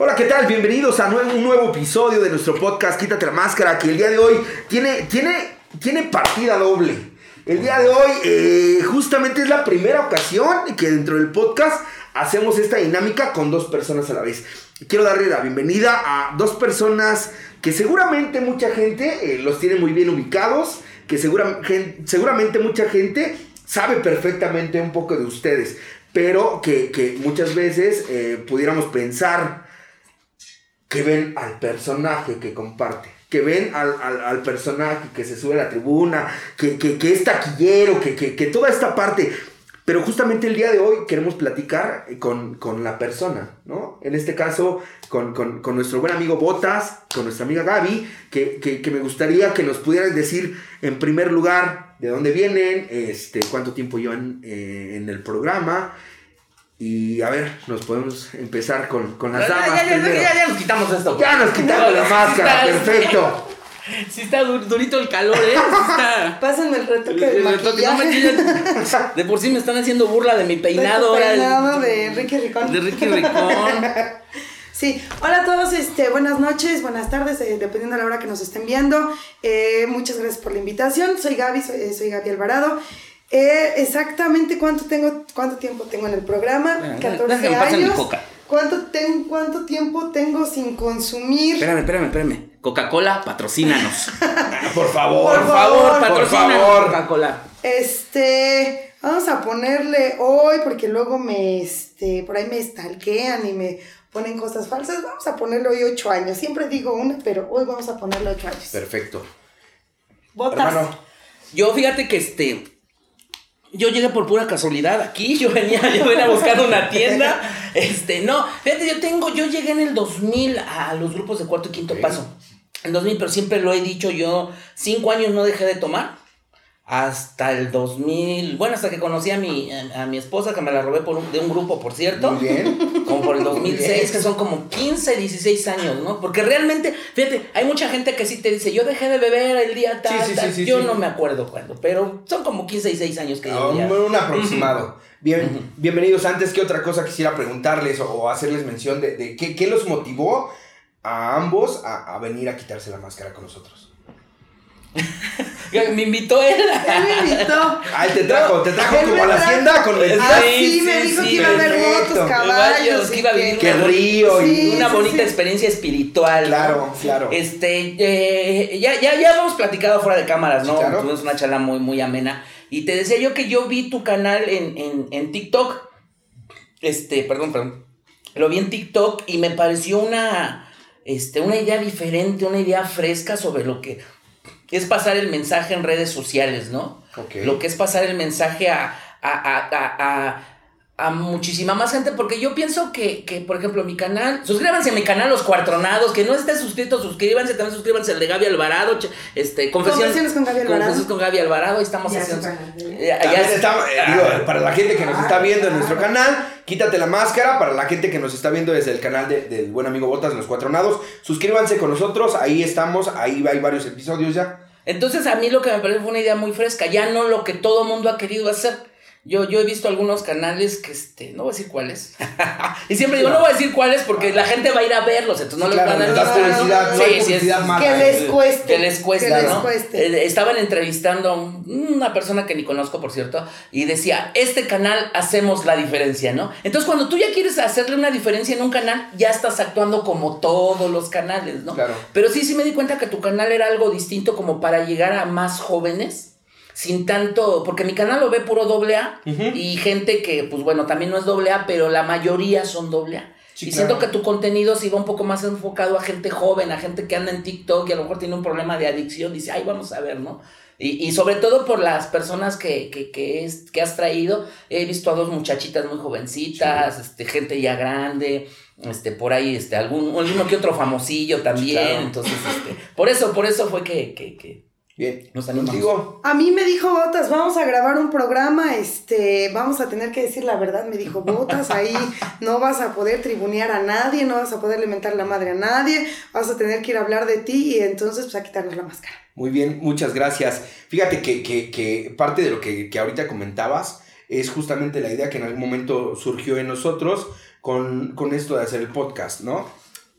Hola, ¿qué tal? Bienvenidos a un nuevo episodio de nuestro podcast Quítate la Máscara, que el día de hoy tiene, tiene, tiene partida doble. El día de hoy eh, justamente es la primera ocasión que dentro del podcast hacemos esta dinámica con dos personas a la vez. Quiero darle la bienvenida a dos personas que seguramente mucha gente eh, los tiene muy bien ubicados, que seguramente mucha gente sabe perfectamente un poco de ustedes, pero que, muchas veces eh, pudiéramos pensar que ven al personaje que comparte, que ven al, personaje que se sube a la tribuna, que, es taquillero, que, que, toda esta parte. Pero justamente el día de hoy queremos platicar con, la persona, ¿no? En este caso, con, nuestro buen amigo Botas, con nuestra amiga Gaby, que, me gustaría que nos pudieran decir en primer lugar de dónde vienen, este, cuánto tiempo llevan eh, en el programa y a ver, nos podemos empezar con, con las damas. Ya, ya, ya, ya, nos quitamos esto. Ya nos quitamos la máscara, perfecto. Sí está durito el calor, ¿eh? está... Pásenme el retoque de maquillaje. de por sí me están haciendo burla de mi peinado. De peinado de Enrique Ricón. De Enrique Ricón. Sí, hola a todos, este, buenas noches, buenas tardes, eh, dependiendo de la hora que nos estén viendo. Eh, muchas gracias por la invitación. Soy Gaby, soy, soy Gaby Alvarado. Eh, exactamente cuánto tengo, cuánto tiempo tengo en el programa, 14 años. ¿Cuánto, ten, ¿Cuánto tiempo tengo sin consumir? Espérame, espérame, espérame. Coca-Cola, patrocínanos. por favor, por favor, patrocínanos. Coca-Cola. Este, vamos a ponerle hoy, porque luego me, este, por ahí me stalkean y me ponen cosas falsas. Vamos a ponerle hoy ocho años. Siempre digo una, pero hoy vamos a ponerle ocho años. Perfecto. Botas. Yo fíjate que este yo llegué por pura casualidad aquí, yo venía, yo venía buscando una tienda. Este, no, fíjate, yo tengo, yo llegué en el 2000 a los grupos de cuarto y quinto paso. En 2000, pero siempre lo he dicho, yo cinco años no dejé de tomar hasta el 2000, bueno, hasta que conocí a mi, a, mi esposa, que me la robé por de un grupo, por cierto. Muy bien. Como por el 2006, que son como 15, 16 años, ¿no? Porque realmente, fíjate, hay mucha gente que sí te dice, yo dejé de beber el día tal, sí, yo no me acuerdo cuándo, pero son como 15, 16 años que yo Un aproximado. Bien, bienvenidos. Antes que otra cosa quisiera preguntarles o, hacerles mención de, de qué, qué, los motivó a ambos a, a venir a quitarse la máscara con nosotros. me invitó él. Él me invitó. Ay, te trajo, te trajo como a la hacienda con el. Ah, sí, me dijo que iba a ver motos, caballos. Que iba a vivir que río y una bonita experiencia espiritual. Claro, claro. Este, eh, ya, ya, ya hemos platicado fuera de cámaras, ¿no? Tuvimos una charla muy, muy amena. Y te decía yo que yo vi tu canal en, en, en TikTok. Este, perdón, perdón. Lo vi en TikTok y me pareció una, este, una idea diferente, una idea fresca sobre lo que es pasar el mensaje en redes sociales, ¿no? Lo que es pasar el mensaje a, a, a, a, a muchísima más gente, porque yo pienso que, que, por ejemplo, mi canal, suscríbanse a mi canal Los Cuartronados, que no estés suscrito, suscríbanse, también suscríbanse al de Gaby Alvarado, este, Confesiones, con Gaby Alvarado. Confesiones con Gaby Alvarado, ahí estamos haciendo... Ya, estamos, eh, digo, para la gente que nos está viendo en nuestro canal, quítate la máscara, para la gente que nos está viendo desde el canal de, del buen amigo Botas, Los Cuatronados, suscríbanse con nosotros, ahí estamos, ahí hay varios episodios ya. Entonces a mí lo que me parece fue una idea muy fresca, ya no lo que todo mundo ha querido hacer. Yo, yo he visto algunos canales que, este, no voy a decir cuáles. y siempre digo, no voy a decir cuáles porque la gente va a ir a verlos, entonces no les van a dar publicidad, no, sí, sí, Que les cueste. Que les cuesta, ¿no? Eh, estaban entrevistando a una persona que ni conozco, por cierto, y decía, este canal hacemos la diferencia, ¿no? Entonces cuando tú ya quieres hacerle una diferencia en un canal, ya estás actuando como todos los canales, ¿no? Claro. Pero sí, sí me di cuenta que tu canal era algo distinto como para llegar a más jóvenes sin tanto, porque mi canal lo ve puro doble A y gente que, pues bueno, también no es doble A, pero la mayoría son doble A. y siento que tu contenido se iba un poco más enfocado a gente joven, a gente que anda en TikTok y a lo mejor tiene un problema de adicción, dice, ay, vamos a ver, ¿no? Y, y sobre todo por las personas que, que, que, es, que has traído, he visto a dos muchachitas muy jovencitas, este, gente ya grande, este, por ahí, este, algún, uno que otro famosillo también, entonces, este, por eso, por eso fue que, que, que Bien, nos animamos. A mí me dijo Botas, vamos a grabar un programa, este, vamos a tener que decir la verdad, me dijo Botas, ahí no vas a poder tribunear a nadie, no vas a poder alimentar la madre a nadie, vas a tener que ir a hablar de ti y entonces pues a quitarnos la máscara. Muy bien, muchas gracias. Fíjate que, que, que parte de lo que, que ahorita comentabas es justamente la idea que en algún momento surgió en nosotros con, con esto de hacer el podcast, ¿no?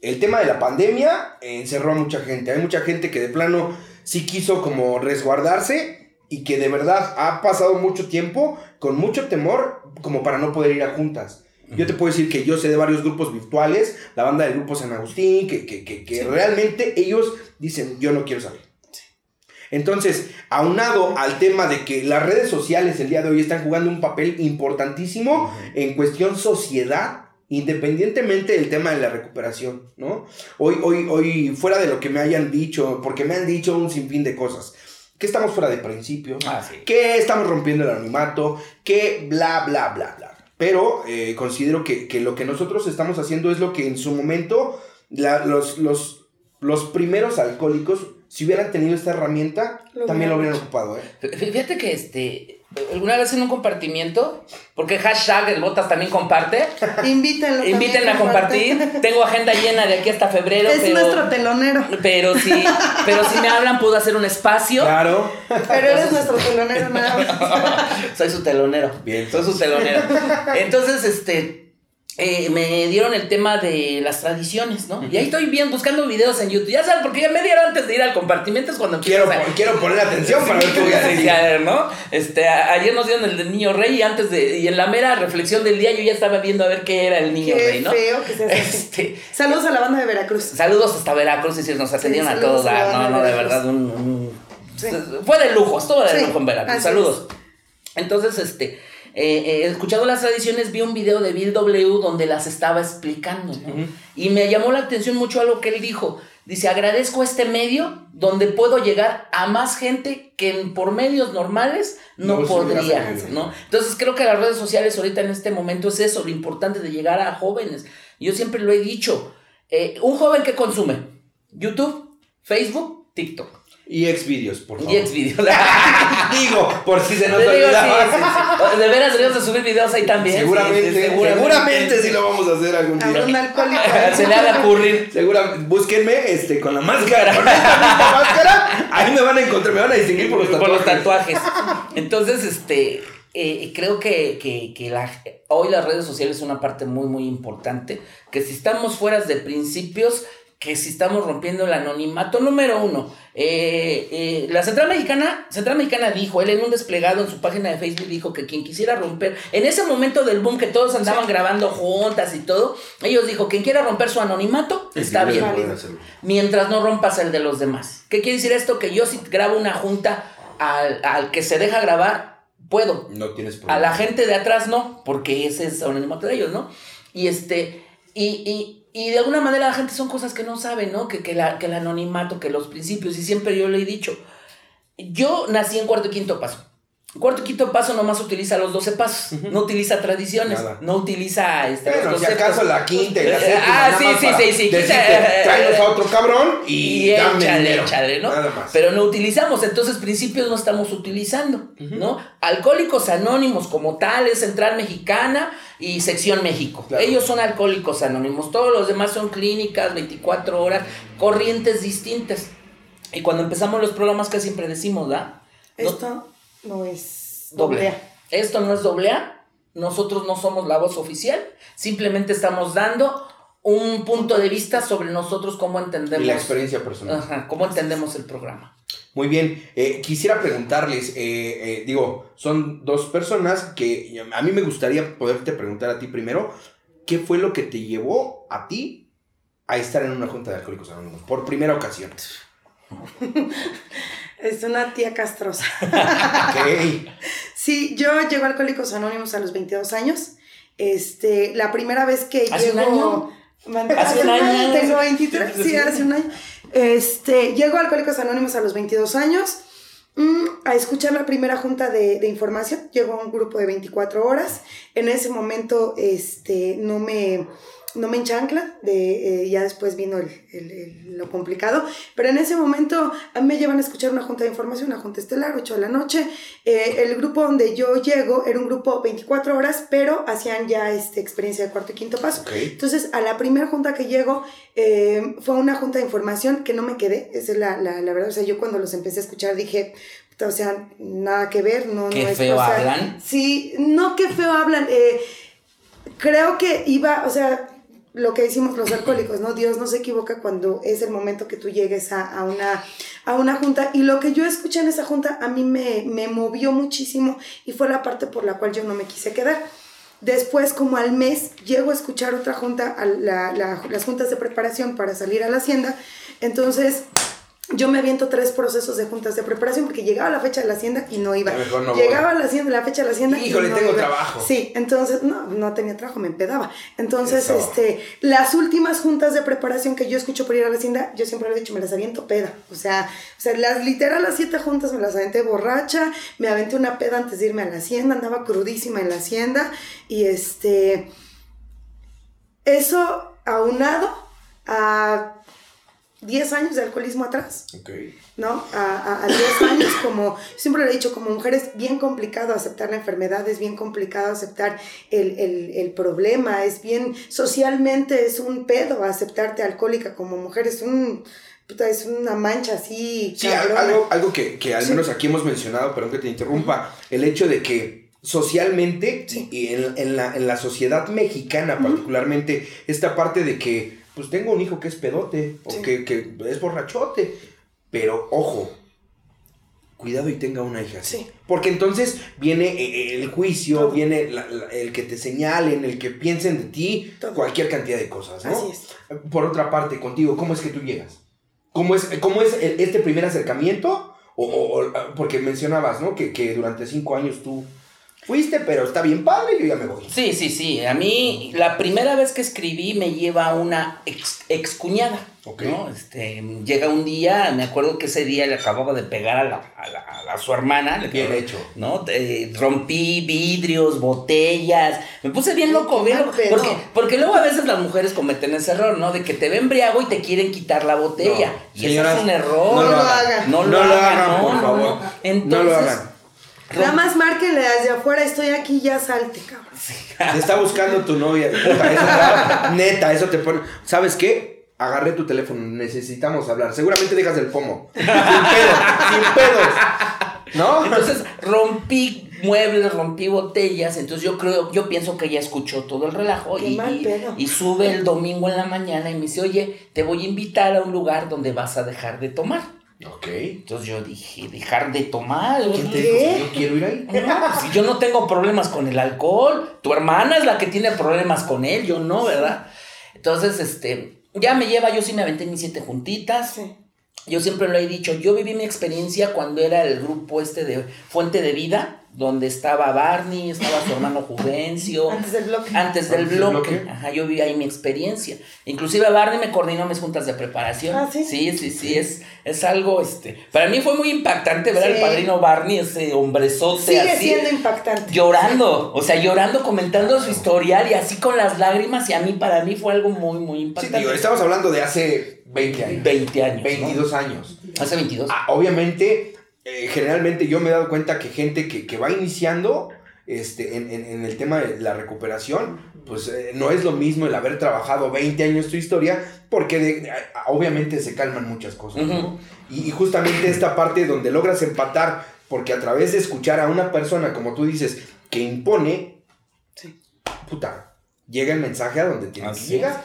el tema de la pandemia encerró a mucha gente. Hay mucha gente que de plano sí quiso como resguardarse y que de verdad ha pasado mucho tiempo con mucho temor como para no poder ir a juntas. Yo te puedo decir que yo sé de varios grupos virtuales, la banda del grupo San Agustín, que, que, que, que realmente ellos dicen, yo no quiero salir. Entonces, aunado al tema de que las redes sociales el día de hoy están jugando un papel importantísimo en cuestión sociedad, independientemente del tema de la recuperación, ¿no? Hoy, hoy, hoy, fuera de lo que me hayan dicho, porque me han dicho un sinfín de cosas, que estamos fuera de principio, Ah, sí. que estamos rompiendo el anonimato, que bla, bla, bla, bla. Pero eh, considero que, que lo que nosotros estamos haciendo es lo que en su momento la- los, los, los primeros alcohólicos, si hubieran tenido esta herramienta, Lo también lo hubieran ocupado, ¿eh? Fí- Fíjate que este. Alguna vez en un compartimiento, porque hashtag el Botas también comparte. Invítenlo. También, a compartir. Tengo agenda llena de aquí hasta febrero. Es pero, nuestro telonero. pero si, pero si me hablan, puedo hacer un espacio. Claro. Pero eres nuestro telonero nada más. Soy su telonero. Bien. Soy su telonero. Entonces, este. Eh, me dieron el tema de las tradiciones, ¿no? Y ahí estoy bien buscando videos en YouTube. Ya saben, porque ya media hora antes de ir al compartimento es cuando Quiero, quiero poner atención para ver qué voy a decir. sí, a ver, ¿no? Este, a- ayer nos dieron el del niño rey y antes de, y en la mera reflexión del día yo ya estaba viendo a ver qué era el niño Qué rey, ¿no? feo que. Este, Saludos a la banda de Veracruz. saludos hasta Veracruz y si nos atendieron Sí, a todos, saludos a la ah, no, no, de verdad, un, un- Sí. fue de lujo, estuvo de Sí, lujo en Veracruz, así saludos. Entonces, este, eh, eh, escuchando las tradiciones, vi un video de Bill W donde las estaba explicando, ¿no? Y me llamó la atención mucho a lo que él dijo. Dice, agradezco este medio donde puedo llegar a más gente que por medios normales no, podría. ¿no? Entonces creo que las redes sociales ahorita en este momento es eso, lo importante de llegar a jóvenes. Yo siempre lo he dicho, eh, un joven que consume YouTube, Facebook, TikTok Y Xvideos, por favor. y Xvideos. Digo, por si se nos digo, olvidaba. sí, sí, sí. De veras deberíamos de subir videos ahí también. Seguramente, sí, sí, seguramente, sí lo vamos a hacer algún día. alcohólico. Se le ha de ocurrir. Seguramente, búsquenme este, con la máscara, con esta máscara. Ahí me van a encontrar, me van a distinguir por los Por los tatuajes. tatuajes. Entonces, este, eh, creo que, que, que la- hoy las redes sociales son una parte muy, muy importante. Que si estamos fuera de principios, que si estamos rompiendo el anonimato, número uno, eh, eh, la Central Mexicana, Central Mexicana dijo, él en un desplegado en su página de Facebook dijo que quien quisiera romper, en ese momento del boom que todos andaban grabando juntas y todo, ellos dijo, quien quiera romper su anonimato, Es está bien mientras no rompas el de los demás. ¿Qué quiere decir esto? Que yo si grabo una junta al, al que se deja grabar, puedo. No tienes problema. A la gente de atrás no, porque ese es anonimato de ellos, ¿no? Y este, y, y, y de alguna manera la gente son cosas que no sabe, ¿no? Que, que, la, que el anonimato, que los principios, y siempre yo le he dicho, yo nací en cuarto y quinto paso. Cuarto y quinto paso nomás utiliza los 12 pasos, no utiliza tradiciones, Nada. no utiliza este, Bueno, los si acaso la quinta y la séptima. Ah, sí, sí, sí, sí, decirte, Tráenos a otro cabrón y, y dame échale, dinero. échale, ¿no? Nada más. Pero no utilizamos, entonces principios no estamos utilizando, ¿no? Alcohólicos Anónimos como tal es Central Mexicana y Sección México. Claro. Ellos son alcohólicos anónimos, todos los demás son clínicas, 24 horas, corrientes distintas. Y cuando empezamos los programas que siempre decimos, ¿da? No- Esto no es doble. doble A. Esto no es doble A. Nosotros no somos la voz oficial. Simplemente estamos dando un punto de vista sobre nosotros cómo entendemos. Y la experiencia personal. Ajá, cómo entendemos el programa. Muy bien, eh, quisiera preguntarles, eh, eh, digo, son dos personas que a mí me gustaría poderte preguntar a ti primero, ¿qué fue lo que te llevó a ti a estar en una junta de alcohólicos anónimos por primera ocasión? Es una tía castrosa. Ok. Sí, yo llego a Alcohólicos Anónimos a los 22 años. Este, la primera vez que ¿Hace un llego... año? Mande- ¿Hace un año? Tengo 23, sí, hace un año. Este, llego a Alcohólicos Anónimos a los 22 años mm, a escuchar la primera junta de, de información. Llego a un grupo de 24 horas. En ese momento, este, no me... No me enchancla, de, eh, ya después vino el- el- el- lo complicado, pero en ese momento a mí me llevan a escuchar una junta de información, una junta estelar, 8 de la noche. Eh, el grupo donde yo llego era un grupo 24 horas, pero hacían ya este, experiencia de cuarto y quinto paso. Entonces, a la primera junta que llego, eh, fue una junta de información que no me quedé, esa es la, la, la verdad. O sea, yo cuando los empecé a escuchar dije, o sea, nada que ver, no, Qué no es feo o sea, hablan. Sí, no, qué feo hablan. creo que iba, o sea, lo que decimos los alcohólicos, ¿no? Dios no se equivoca cuando es el momento que tú llegues a, a una, a una junta. Y lo que yo escuché en esa junta a mí me, me movió muchísimo y fue la parte por la cual yo no me quise quedar. Después, como al mes, llego a escuchar otra junta, las juntas de preparación para salir a la hacienda. Entonces, yo me aviento tres procesos de juntas de preparación porque llegaba la fecha de la hacienda y no iba. No llegaba la, hacienda, la fecha de la hacienda y Híjole, no tengo iba. trabajo. Sí, entonces, no, no tenía trabajo, me empedaba. Entonces, Eso. este, las últimas juntas de preparación que yo escucho por ir a la hacienda, yo siempre le he dicho, me las aviento peda. O sea, o sea, las literal las siete juntas me las aventé borracha, me aventé una peda antes de irme a la hacienda, andaba crudísima en la hacienda y este, eso aunado a 10 años de alcoholismo atrás. Ok. ¿no? A, a, a 10 años, como siempre lo he dicho, como mujer es bien complicado aceptar la enfermedad, es bien complicado aceptar el, el, el problema, es bien, socialmente es un pedo aceptarte alcohólica como mujer, es un, puta, es una mancha así. Sí, cabrona. algo, algo que, que al Sí. menos aquí hemos mencionado, perdón que te interrumpa, el hecho de que socialmente Sí. y en, en la, en la sociedad mexicana particularmente, esta parte de que pues tengo un hijo que es pedote o Sí. que, que es borrachote, pero ojo, cuidado y tenga una hija. Sí. Porque entonces viene eh, el juicio, Todo. viene la- la- el que te señalen, el que piensen de ti, Todo. cualquier cantidad de cosas, ¿no? Así es. Por otra parte, contigo, ¿cómo es que tú llegas? ¿Cómo es, cómo es este primer acercamiento? O- porque mencionabas, ¿no? Que, que durante cinco años tú fuiste, pero está bien padre, yo ya me voy. Sí, sí, sí. A mí la primera vez que escribí me lleva una ex, excuñada. Ok. ¿no? Este, llega un día, me acuerdo que ese día le acababa de pegar a, la, a, la- su hermana. Le Bien hecho. ¿no? Eh, rompí vidrios, botellas. Me puse bien loco, bien loco. pedo. Porque, porque luego a veces las mujeres cometen ese error, ¿no? De que te ven embriago y te quieren quitar la botella. No, y señoras, eso es un error. no lo hagan. No lo, No lo hagan, por favor. Entonces, no lo hagan. Nada más márquenle desde afuera, estoy aquí, ya salte, cabrón. Te está buscando tu novia. Puta, eso te- neta, eso te pone. ¿Sabes qué? Agarré tu teléfono, necesitamos hablar. Seguramente dejas el pomo. Sin pedos, sin pedos. ¿No? Entonces rompí muebles, rompí botellas, entonces yo creo, yo pienso que ella escuchó todo el relajo Qué y, mal y- pedo. y sube el domingo en la mañana y me dice, oye, te voy a invitar a un lugar donde vas a dejar de tomar. Ok. Entonces yo dije, dejar de tomar. ¿Quién te dijo que yo quiero ir ahí? No, pues, si yo no tengo problemas con el alcohol, tu hermana es la que tiene problemas con él, yo no, ¿verdad? Entonces, este, ya me lleva, yo sí me aventé mis siete juntitas. Sí. Yo siempre lo he dicho, yo viví mi experiencia cuando era el grupo este de Fuente de Vida, donde estaba Barney, estaba su hermano Juvencio. Antes del bloque. Antes del Antes del bloque. bloque. Ajá, yo viví ahí mi experiencia. Inclusive Barney me coordinó mis juntas de preparación. Ah, ¿sí? Sí, sí, sí, es, es algo, este, para mí fue muy impactante ver al Sí. padrino Barney, ese hombrezote Sigue así. siendo impactante. Llorando, o sea, llorando, comentando su historial y así con las lágrimas y a mí, para mí fue algo muy, muy Sí, impactante. digo, estamos hablando de hace 20 años. 20 años. ¿no? 22 años. Hace 22. Ah, obviamente, eh, generalmente yo me he dado cuenta que gente que, que va iniciando este, en, en- en el tema de la recuperación, pues eh, no es lo mismo el haber trabajado 20 años tu historia, porque de- obviamente se calman muchas cosas. y, y justamente esta parte donde logras empatar, porque a través de escuchar a una persona, como tú dices, que impone, Sí. puta, llega el mensaje a donde tiene que llegar.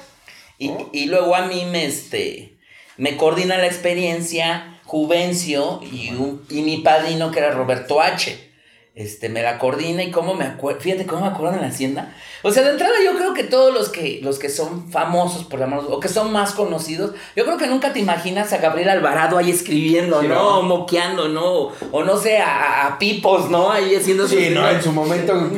Y, ¿no? y luego a mí me, este, me coordina la experiencia Juvencio y, un- y mi padrino que era Roberto H. Este, me la coordina y cómo me acuerdo, fíjate cómo me acuerdo en la hacienda. O sea, de entrada yo creo que todos los que, los que son famosos, por llamarlos, o que son más conocidos, yo creo que nunca te imaginas a Gabriel Alvarado ahí escribiendo, Sí, ¿no? ¿no? Moqueando, ¿no? O no sé, a, a Pipos, ¿no? Ahí haciendo sus- Sí, no, en su momento...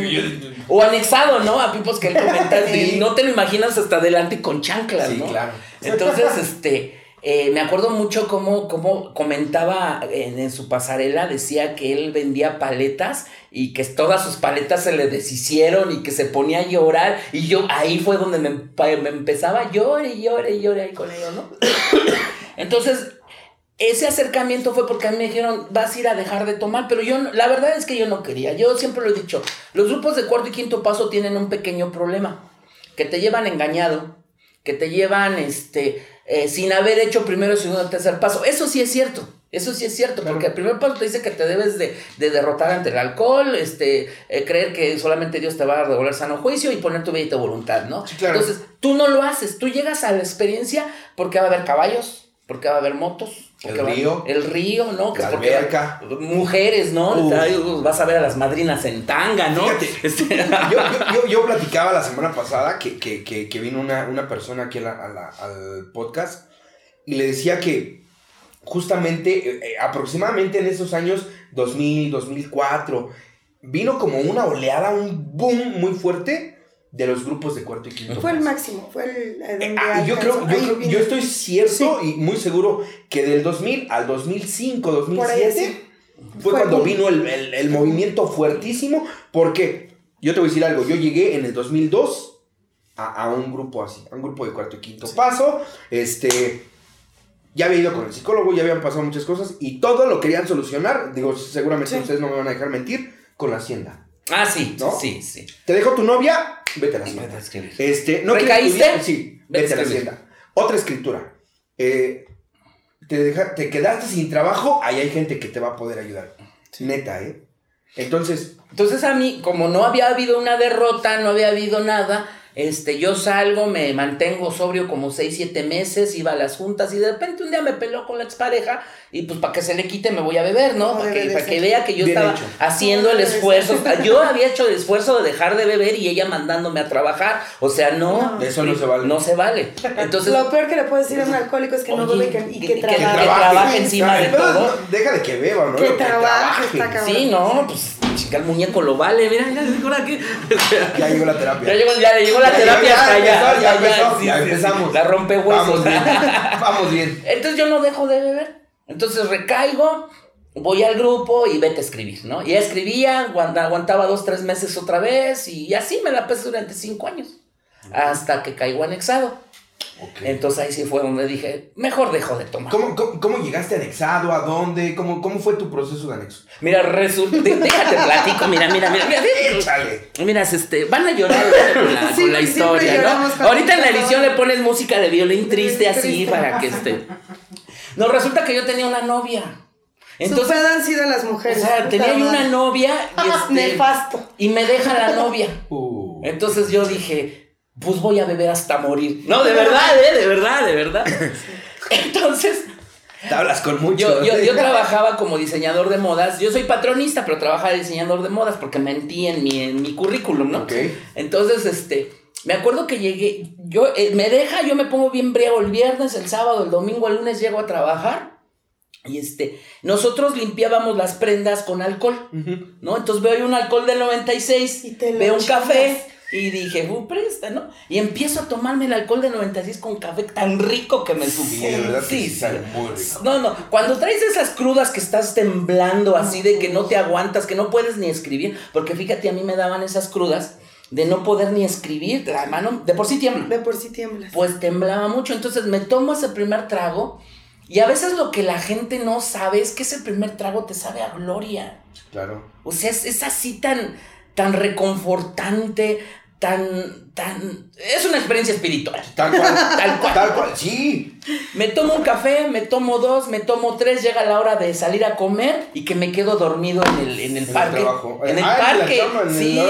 O anexado, ¿no? A Pipos que él comenta Sí. y no te lo imaginas hasta adelante con chanclas, Sí, ¿no? claro. Entonces, este, eh, me acuerdo mucho cómo, cómo comentaba en, su pasarela, decía que él vendía paletas y que todas sus paletas se le deshicieron y que se ponía a llorar y yo ahí fue donde me, me empezaba a llorar y llorar y llorar con ellos, ¿no? Entonces, ese acercamiento fue porque a mí me dijeron, vas a ir a dejar de tomar, pero yo, la verdad es que yo no quería, yo siempre lo he dicho, los grupos de cuarto y quinto paso tienen un pequeño problema, que te llevan engañado, que te llevan, este, eh, sin haber hecho primero, segundo, tercer paso, eso sí es cierto, Eso sí es cierto, porque el primer paso te dice que te debes de, de derrotar ante el alcohol, este, eh, creer que solamente Dios te va a devolver sano juicio y poner tu vida y tu voluntad, ¿no? Sí, claro. Entonces, tú no lo haces, tú llegas a la experiencia porque va a haber caballos, porque va a haber motos. El río. El río, ¿no? Que La alberca. Mujeres, ¿no? Ay, Vas a ver a las madrinas en tanga, ¿no? Fíjate, Este- Yo, yo, platicaba la semana pasada que, que, que, que vino una, una persona aquí a la- a la- al podcast y le decía que justamente, eh, eh, aproximadamente en esos años 2000, 2004, vino como una oleada, un boom muy fuerte de los grupos de cuarto y quinto. Fue el paso. máximo, fue el... eh, donde Ah, yo, creo, yo, yo estoy cierto y muy seguro que del 2000 al 2005, Por ahí 2007 sí. fue, Fue cuando vino el, el- el movimiento fuertísimo. Porque yo te voy a decir algo, yo llegué en el 2002 a, a un grupo así, a un grupo de cuarto y quinto paso. Este, ya había ido con el psicólogo, ya habían pasado muchas cosas y todo lo querían solucionar. Digo, seguramente Sí. ustedes no me van a dejar mentir, con la hacienda. Ah, sí, ¿No? sí, sí. Te dejo tu novia, vete a la hacienda. Este, ¿no ¿Recaíste? estudiar? Sí, Vete vete a la hacienda. Otra escritura. Eh, te, deja- te quedaste sin trabajo, ahí hay gente que te va a poder ayudar. Neta, ¿eh? Entonces, Entonces a mí, como no había habido una derrota, no había habido nada, este, yo salgo, me mantengo sobrio como 6, 7 meses, iba a las juntas y de repente un día me peló con la expareja y pues para que se le quite me voy a beber, ¿no? Para que, para que vea que yo Bien estaba hecho. haciendo el esfuerzo. Yo había hecho el esfuerzo de dejar de beber y ella mandándome a trabajar. O sea, no. No. Eso no se vale. No se vale. Entonces, Lo peor que le puedes decir a un alcohólico es que no bebe y que, y que- que, que trabaje. trabaje encima de Pero todo. no, deja de que beba, ¿no? Que trabaje, sí, no, pues chica, el muñeco lo vale. Mira, mira, aquí. Ya llegó la terapia. Ya llegó, ya le llegó la Ya terapia ya hasta allá. empezó, ya allá, empezó, ya sí, sí. empezamos. La rompe Vamos bien. Vamos bien. Entonces yo no dejo de beber. Entonces recaigo, voy al grupo y vete a escribir, ¿no? Ya escribía, aguanta- aguantaba dos, tres meses otra vez y así me la pasé durante cinco años. Hasta que caigo anexado. Ok. Entonces ahí sí fue donde dije, mejor dejo de tomar. ¿Cómo, cómo, cómo llegaste anexado? ¿A dónde? ¿Cómo, ¿Cómo fue tu proceso de anexo? Mira, resulta, déjate platico, mira, mira, mira, mira. Échale. Mira, este, van a llorar con la, Sí, con la historia, ¿no? Ahorita en la edición le pones música de violín triste así para que este. No, resulta que yo tenía una novia. Entonces, han sido las o mujeres. sea, tenía yo una novia y, este, Nefasto. y me deja la novia. Uh. Entonces yo dije, pues voy a beber hasta morir. No, de verdad, ¿eh? De verdad, de verdad. Entonces, Te hablas con mucho. yo, yo, yo trabajaba como diseñador de modas. Yo soy patronista, pero trabajaba de diseñador de modas porque mentí en mi, en mi currículum, ¿no? Ok. Entonces, este, me acuerdo que llegué, yo, eh, me deja, yo me pongo bien briago el viernes, el sábado, el domingo, el lunes llego a trabajar. Y este, nosotros limpiábamos las prendas con alcohol. ¿no? Entonces veo un alcohol del 96, Y te lo veo un chingas. café y dije, uh, presta, ¿no? Y empiezo a tomarme el alcohol del 96 con café tan rico que me Sí, subió. de verdad que Sí, sí sabe muy rico. no, no, cuando traes esas crudas que estás temblando así de que no te aguantas, que no puedes ni escribir, porque fíjate, a mí me daban esas crudas de no poder ni escribir, la mano, de por sí tiembla. De por sí tiemblas. Pues temblaba mucho, entonces me tomo ese primer trago y a veces lo que la gente no sabe es que ese primer trago te sabe a gloria. Claro. O sea, es, es así tan, tan reconfortante, tan, tan... Es una experiencia espiritual. Tal cual. Tal cual. Tal cual. Sí. Me tomo un café, me tomo dos, me tomo tres, llega la hora de salir a comer y que me quedo dormido en el, en el En parque. En el Ah, en parque, cama, en el sí,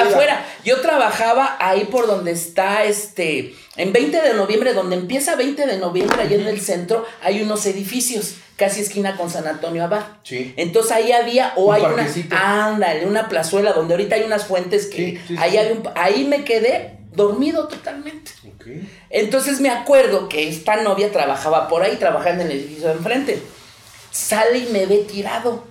afuera. Yo trabajaba ahí por donde está este, en 20 de noviembre, donde empieza 20 de noviembre, allá en el centro, hay unos edificios, casi esquina con San Antonio Abad. Sí. Entonces ahí había, o Un hay una, parquecito. ándale, una plazuela donde ahorita hay unas fuentes que Sí, sí, ahí, había un- ahí me quedé dormido totalmente. Entonces me acuerdo que esta novia trabajaba por ahí, trabajaba en el edificio de enfrente. Sale y me ve tirado.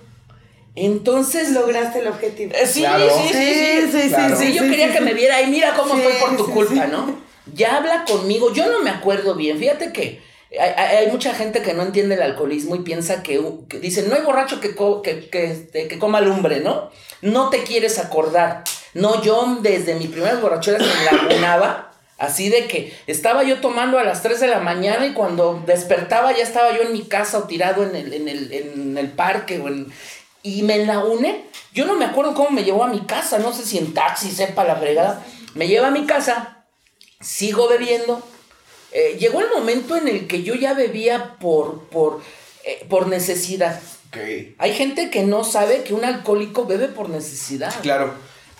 Entonces Lograste el objetivo. Eh, sí, Claro. sí, sí, sí, Sí, sí, Claro. Sí, yo quería que me viera y mira cómo Sí, fue por tu sí, culpa, sí. ¿no? Ya habla conmigo, yo no me acuerdo bien. Fíjate que hay, mucha gente que no entiende el alcoholismo y piensa que, que dice, no hay borracho que, co- que, que, este, que coma lumbre, ¿no? No te quieres acordar. No, yo desde mis primeras borracheras me lagunaba. Así de que estaba yo tomando a las 3 de la mañana y cuando despertaba ya estaba yo en mi casa o tirado en el, en el, en el parque o en- y me enlaguné. Yo no me acuerdo cómo me llevó a mi casa, no sé si en taxi, sepa la fregada. Me lleva a mi casa, sigo bebiendo. Eh, llegó el momento en el que yo ya bebía por, por, eh, por necesidad. Hay gente que no sabe que un alcohólico bebe por necesidad. Claro.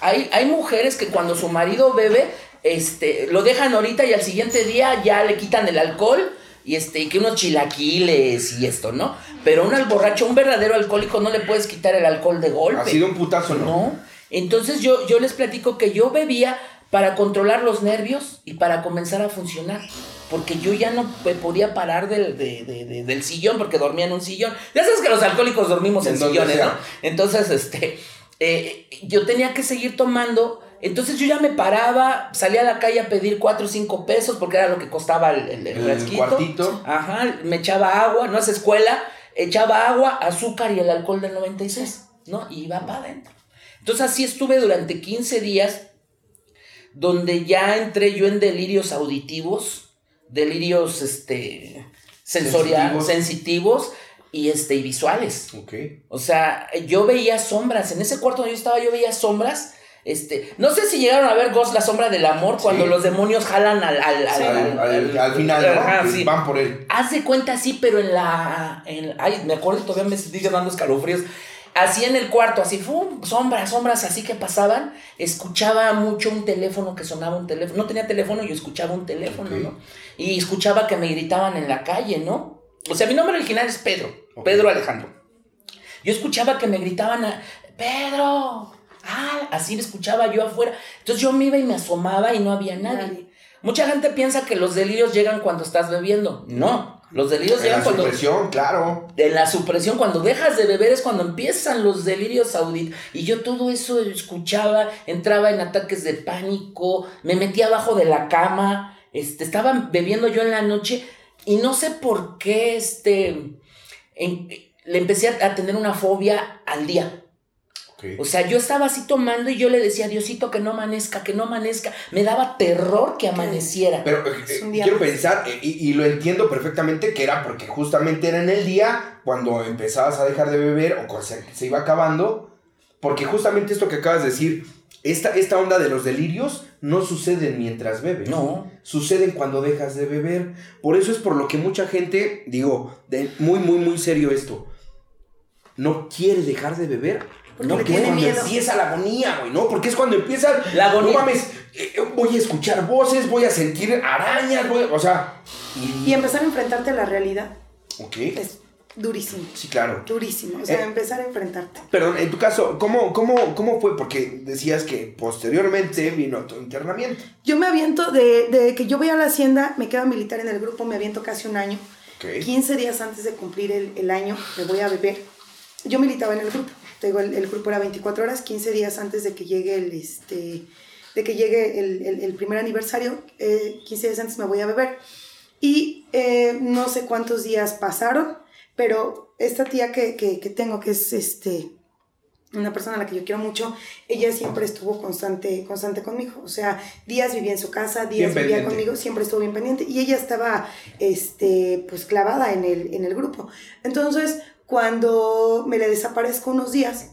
Hay, hay mujeres que cuando su marido bebe, este, lo dejan ahorita y al siguiente día ya le quitan el alcohol y este, y que unos chilaquiles y esto, ¿no? Pero un borracho, un verdadero alcohólico no le puedes quitar el alcohol de golpe. Ha sido un putazo, ¿no? ¿no? Entonces yo, yo les platico que yo bebía para controlar los nervios y para comenzar a funcionar. Porque yo ya no me podía parar del, de- de- de- del sillón porque dormía en un sillón. Ya sabes que los alcohólicos dormimos en sillones. ¿no? Entonces, este, eh, yo tenía que seguir tomando. Entonces yo ya me paraba, salía a la calle a pedir cuatro o cinco pesos porque era lo que costaba el, el, el El frasquito. cuartito. Ajá, me echaba agua, no es escuela, echaba agua, azúcar y el alcohol del 96, ¿no? Y iba para adentro. Entonces así estuve durante 15 días, donde ya entré yo en delirios auditivos, delirios este, sensoriales, Sensitivos. sensitivos y, este, y visuales. Ok. O sea, yo veía sombras. En ese cuarto donde yo estaba, yo veía sombras. Este, no sé si llegaron a ver Ghost, la sombra del amor, cuando Sí. los demonios jalan al, al, al- Al, al- al- al final. Ajá, sí. Van por él. Haz de cuenta así, pero en la. En, ay, me acuerdo, todavía me sigue dando escalofríos. Así en el cuarto, así, ¡fum! sombras, sombras así que pasaban. Escuchaba mucho un teléfono que sonaba un teléfono. No tenía teléfono, yo escuchaba un teléfono, Ok. ¿no? Y escuchaba que me gritaban en la calle, ¿no? O sea, mi nombre original es Pedro. Pedro Alejandro. Yo escuchaba que me gritaban, a, Pedro, ah, así me escuchaba yo afuera. Entonces yo me iba y me asomaba y no había nadie. Nadie. Mucha gente piensa que los delirios llegan cuando estás bebiendo. No, los delirios En llegan la cuando... supresión, claro. En la supresión, cuando dejas de beber es cuando empiezan los delirios auditivos. Y yo todo eso escuchaba, entraba en ataques de pánico, me metía abajo de la cama, este, estaba bebiendo yo en la noche y no sé por qué este, en- le empecé a, a tener una fobia al día. O sea, yo estaba así tomando y yo le decía, Diosito, que no amanezca, que no amanezca. Me daba terror que amaneciera. Pero eh, eh, día quiero más. pensar, eh, y, y lo entiendo perfectamente, que era porque justamente era en el día cuando empezabas a dejar de beber o cuando se, se iba acabando. Porque justamente esto que acabas de decir, esta, esta onda de los delirios no suceden mientras bebes. No. Suceden cuando dejas de beber. Por eso es por lo que mucha gente, digo, de, muy, muy, muy serio esto, no quiere dejar de beber. Porque no quiere tiene cuando miedo. empieza la agonía, güey, ¿no? Porque es cuando empieza La agonía. No mames, eh, voy a escuchar voces, voy a sentir arañas, voy, o sea. Y, Y empezar a enfrentarte a la realidad ok. es durísimo. Sí, claro. Durísimo. O sea, Eh. empezar a enfrentarte. Perdón, en tu caso, ¿cómo, cómo, ¿cómo fue? Porque decías que posteriormente vino tu internamiento. Yo me aviento de, de que yo voy a la hacienda, me quedo militar en el grupo, me aviento casi un año. Ok. 15 días antes de cumplir el, el año, me voy a beber. Yo militaba en el grupo. Te digo, el, el grupo era 24 horas, 15 días antes de que llegue el, este, de que llegue el, el- el primer aniversario, eh, 15 días antes me voy a beber. Y eh, no sé cuántos días pasaron, pero esta tía que, que, que tengo, que es este, una persona a la que yo quiero mucho, ella siempre estuvo constante, constante conmigo. O sea, días vivía en su casa, días Bien vivía pendiente. conmigo, siempre estuvo bien pendiente. Y ella estaba, este, pues clavada en el, en el grupo. Entonces, cuando me le desaparezco unos días,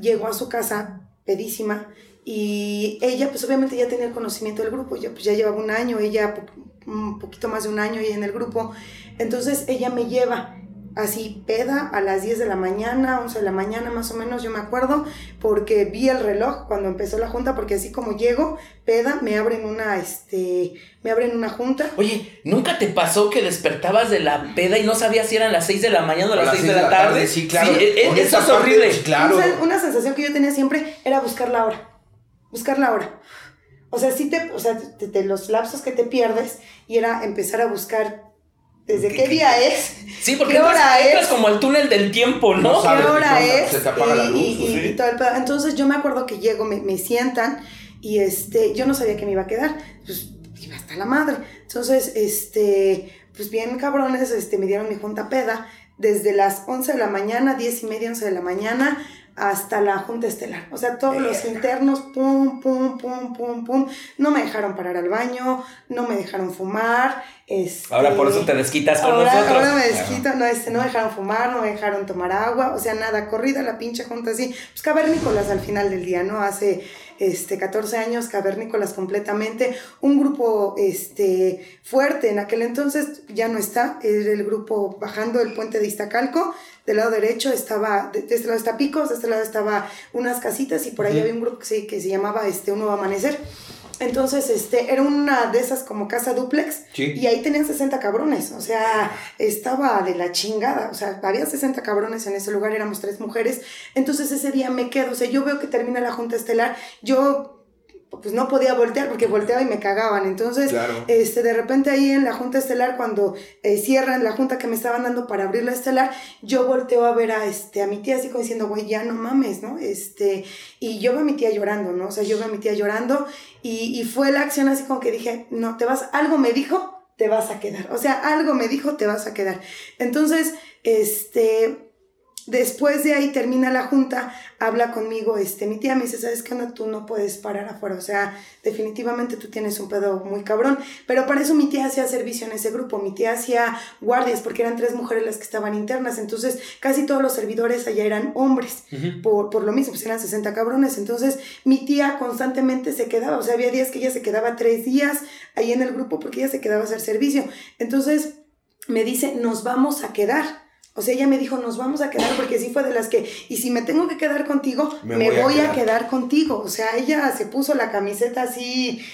llego a su casa pedísima y ella, pues obviamente ya tenía el conocimiento del grupo, ya, pues, ya llevaba un año, ella un poquito más de un año ella en el grupo, entonces ella me lleva así peda a las 10 de la mañana, 11 de la mañana más o menos, yo me acuerdo, porque vi el reloj cuando empezó la junta, porque así como llego, peda, me abren una, este, me abren una junta. Oye, ¿nunca te pasó que despertabas de la peda y no sabías si eran las 6 de la mañana o A las las 6 de la tarde? Sí, claro. eh, Con eso es horrible. Claro. Una, una sensación que yo tenía siempre era buscar la hora. Buscar la hora. O sea, sí te, o sea, te- te- los lapsos que te pierdes y era empezar a buscar desde qué día es, Sí, porque ¿Qué entras, hora entras es? como el túnel del tiempo, ¿no? No sabes qué hora es se te apaga la y- luz, y, y- sí. y todo el pedo. Entonces yo me acuerdo que llego, me, me sientan y este, yo no sabía que me iba a quedar. Pues iba hasta la madre. Entonces, este, pues bien cabrones, este, me dieron mi junta peda desde las 11 de la mañana, 10 y media, 11 de la mañana, hasta la junta estelar. O sea, todos los internos, pum, pum, pum, pum, pum. No me dejaron parar al baño, no me dejaron fumar. Este, Ahora por eso te desquitas con ahora, nosotros. Ahora me desquito, no, este, no me dejaron fumar, no me dejaron tomar agua, o sea, nada, corrida la pinche junta así. Pues cavernícolas al final del día, ¿no? Hace, este, 14 años, cavernícolas completamente, un grupo este, fuerte en aquel entonces, ya no está, era el grupo bajando el puente de Iztacalco, del lado derecho estaba, de, este lado está Picos, de este lado estaba unas casitas y por ahí había un grupo que se, que se llamaba este, Un Nuevo Amanecer. Entonces, este, era una de esas como casa duplex y ahí tenían 60 cabrones, o sea, estaba de la chingada, o sea, había 60 cabrones en ese lugar, éramos tres mujeres, entonces ese día me quedo, o sea, yo veo que termina la junta estelar, yo pues no podía voltear porque volteaba y me cagaban. Entonces, este, de repente ahí en la junta estelar, cuando eh, cierran la junta que me estaban dando para abrir la estelar, yo volteo a ver a, este, a mi tía así como diciendo, güey, ya no mames, ¿no? Este, y yo veo a mi tía llorando, ¿no? O sea, yo veo a mi tía llorando y, y fue la acción así como que dije, no, te vas, algo me dijo, te vas a quedar. O sea, algo me dijo, te vas a quedar. Entonces, este, Después de ahí termina la junta, habla conmigo, este, mi tía me dice, ¿sabes qué onda? Tú no puedes parar afuera, o sea, definitivamente tú tienes un pedo muy cabrón, pero para eso mi tía hacía servicio en ese grupo, mi tía hacía guardias, porque eran tres mujeres las que estaban internas, entonces casi todos los servidores allá eran hombres, por, por lo mismo, pues eran 60 cabrones, entonces mi tía constantemente se quedaba, o sea, había días que ella se quedaba tres días ahí en el grupo porque ella se quedaba a hacer servicio, entonces me dice, nos vamos a quedar. O sea, ella me dijo, nos vamos a quedar porque sí fue de las que, y si me tengo que quedar contigo, me, voy, a, quedar. contigo. O sea, ella se puso la camiseta así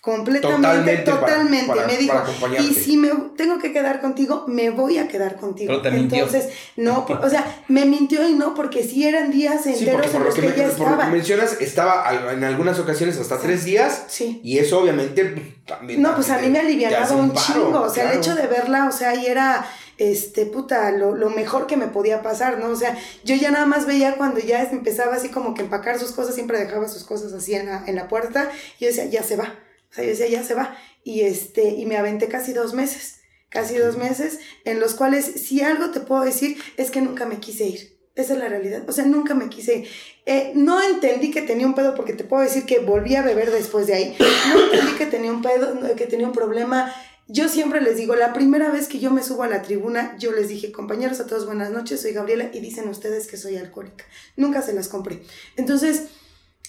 completamente, totalmente. me dijo, y si me tengo que quedar contigo, me voy a quedar contigo. Entonces, no, o sea, me mintió y no, porque sí eran días enteros en los que, ella estaba. Por lo que mencionas, estaba en algunas ocasiones hasta tres días. Sí. Y eso obviamente pues, también. No, pues a mí me alivianaba un, chingo. O sea, el hecho de verla, o sea, y era este, puta, lo, lo, mejor que me podía pasar, ¿no? O sea, yo ya nada más veía cuando ya empezaba así como que empacar sus cosas, siempre dejaba sus cosas así en la, en la puerta, y yo decía, ya se va, o sea, yo decía, ya se va, y este, y me aventé casi dos meses, casi dos meses, en los cuales, si algo te puedo decir, es que nunca me quise ir. Esa es la realidad. O sea, nunca me quise ir. Eh, no entendí que tenía un pedo porque te puedo decir que volví a beber después de ahí. No entendí que tenía un pedo, que tenía un problema yo siempre les digo, la primera vez que yo me subo a la tribuna, yo les dije, compañeros a todos, buenas noches, soy Gabriela y dicen ustedes que soy alcohólica. Nunca se las compré. Entonces,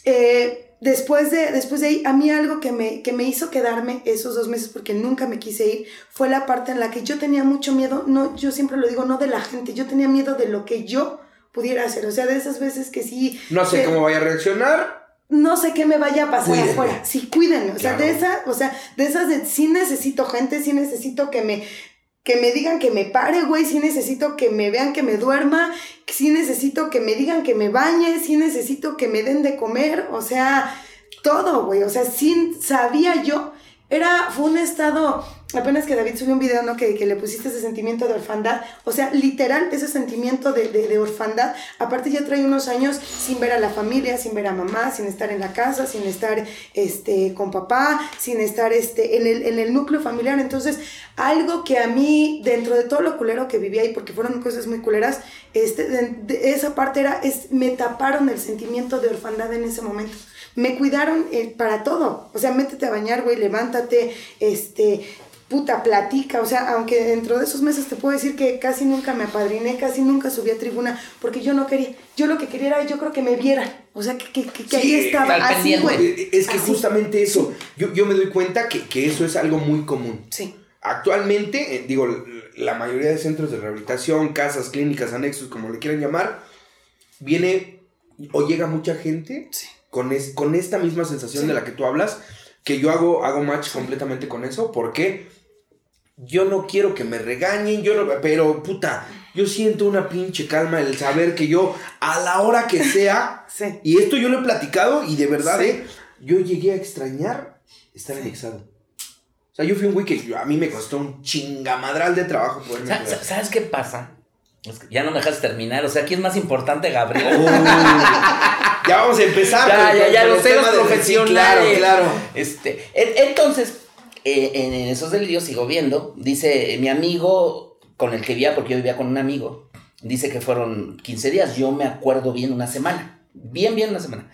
eh, después, de, después de ahí, a mí algo que me, que me hizo quedarme esos dos meses, porque nunca me quise ir, fue la parte en la que yo tenía mucho miedo, no, yo siempre lo digo, no de la gente, yo tenía miedo de lo que yo pudiera hacer, o sea, de esas veces que sí... No sé cómo vaya a reaccionar, no sé qué me vaya a pasar afuera. Sí, cuídenme. O sea, de esa, o sea, de esas de sí necesito gente, sí necesito que me, que me digan que me pare, güey, sí necesito que me vean que me duerma, sí necesito que me digan que me bañe, sí necesito que me den de comer, o sea, todo, güey. O sea, sí sabía yo. Era, fue un estado apenas que David subió un video, ¿no? Que, que, le pusiste ese sentimiento de orfandad. O sea, literal, ese sentimiento de, de, orfandad. Aparte ya trae unos años sin ver a la familia, sin ver a mamá, sin estar en la casa, sin estar este, con papá, sin estar este, en, el, en el núcleo familiar. Entonces, algo que a mí, dentro de todo lo culero que vivía ahí, porque fueron cosas muy culeras, este, de, esa parte era, es, me taparon el sentimiento de orfandad en ese momento me cuidaron eh, para todo. O sea, métete a bañar, güey, levántate, este, puta, platica, o sea, aunque dentro de esos meses te puedo decir que casi nunca me apadriné, casi nunca subí a tribuna, porque yo no quería, yo lo que quería era, yo creo que me vieran, o sea, que, que, ahí estaba, así, güey. Es que justamente eso, yo, yo, me doy cuenta que, que, eso es algo muy común. Sí. Actualmente, eh, digo, la mayoría de centros de rehabilitación, casas, clínicas, anexos, como le quieran llamar, viene o llega mucha gente con, es, con esta misma sensación de la que tú hablas, que yo hago, hago match completamente con eso, ¿por qué? yo no quiero que me regañen, yo no, pero puta, yo siento una pinche calma el saber que yo a la hora que sea, y esto yo lo he platicado y de verdad, eh, yo llegué a extrañar estar anexado. Sea, yo fui un güey que a mí me costó un chingamadral de trabajo poderme ¿Sabes, ¿Sabes qué pasa? ya no me dejas terminar, o sea, aquí es más importante Gabriel. ya vamos a empezar. Ya, ya, ya, los temas profesionales. claro, claro. Este, entonces, eh, en esos delirios sigo viendo, dice mi amigo con el que vivía, porque yo vivía con un amigo, dice que fueron 15 días, yo me acuerdo bien una semana, bien, bien una semana.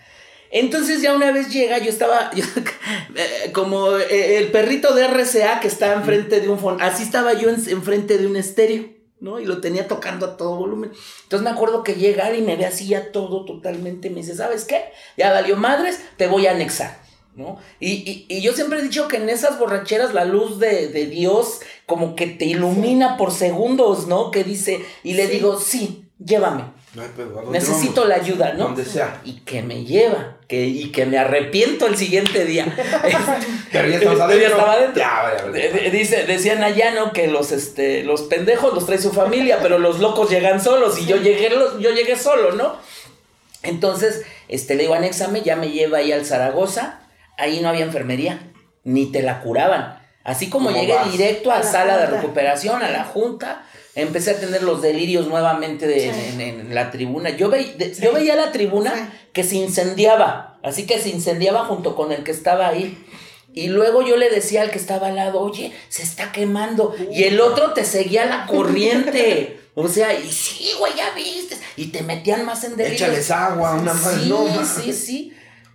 Entonces ya una vez llega, yo estaba eh, como eh, el perrito de RCA que está enfrente de un fondo, así estaba yo enfrente de un estéreo. ¿no? Y lo tenía tocando a todo volumen. Entonces me acuerdo que llegar y me ve así ya todo totalmente, me dice, ¿sabes qué? Ya valió madres, te voy a anexar. ¿No? Y, y, yo siempre he dicho que en esas borracheras la luz de, de Dios como que te ilumina por segundos, ¿no? Que dice, y le digo, sí, llévame. Necesito la ayuda, ¿no? Donde sea. Y que me lleva, que, y que me arrepiento el siguiente día. Pero ya estaba adentro. estaba adentro. Dice, decía Nayano que los, este, los pendejos los trae su familia, pero los locos llegan solos y yo llegué, yo llegué solo, ¿no? Entonces, este, le digo, anéxame, ya me lleva ahí al Zaragoza ahí no había enfermería, ni te la curaban. Así como llegué directo a, la sala de recuperación, a la junta, empecé a tener los delirios nuevamente en, la tribuna. Yo, yo veía la tribuna que se incendiaba, así que se incendiaba junto con el que estaba ahí. Y luego yo le decía al que estaba al lado, oye, se está quemando. y el otro te seguía la corriente. O sea, y sí, güey, ya viste. Y te metían más en delirios. Échales agua, una más. Sí, sí, sí.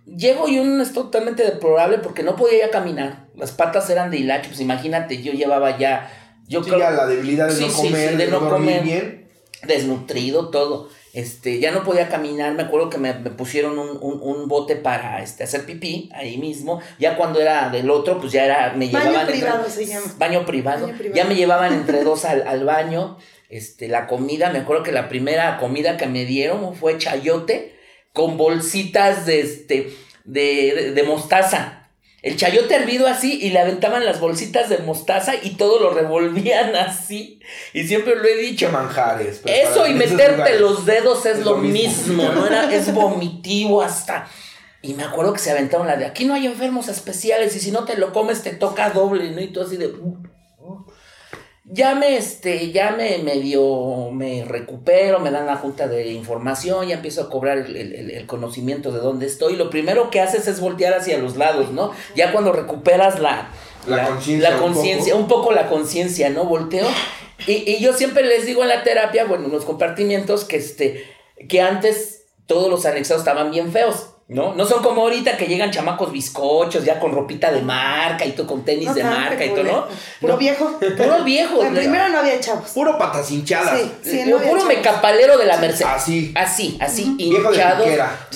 Llego y un es totalmente deplorable porque no podía ya caminar. Las patas eran de hilacho, pues imagínate, yo llevaba ya. Yo creo, ya la debilidad de no comer, de, no comer bien. Desnutrido, todo. Este, ya no podía caminar, me acuerdo que me, pusieron un, bote para este, hacer pipí ahí mismo. Ya cuando era del otro, pues ya era, me baño llevaban. Privado se llama. Baño privado. Ya me llevaban entre dos al, al baño. Este, la comida, me acuerdo que la primera comida que me dieron fue chayote con bolsitas de, este, de, de, mostaza. El chayote hervido así y le aventaban las bolsitas de mostaza y todo lo revolvían así. Y siempre lo he dicho. manjares. Eso y meterte los dedos es, lo, mismo, ¿no? Era, es vomitivo hasta. Y me acuerdo que se aventaron la de aquí no hay enfermos especiales y si no te lo comes te toca doble, ¿no? Y tú así de ya me, este, ya me medio, me recupero, me dan la junta de información, ya empiezo a cobrar el, conocimiento de dónde estoy. Lo primero que haces es voltear hacia los lados, ¿no? Ya cuando recuperas la, la, conciencia, un, poco la conciencia, ¿no? Volteo. Y, y, yo siempre les digo en la terapia, bueno, en los compartimientos, que este, que antes todos los anexados estaban bien feos. ¿No? No son como ahorita que llegan chamacos bizcochos ya con ropita de marca y tú con tenis de marca y todo, ¿no? Puro viejo. Puro viejo. primero no había chavos. Puro patas hinchadas. Sí, sí, puro mecapalero de la Merced. Así. Así, así, hinchados.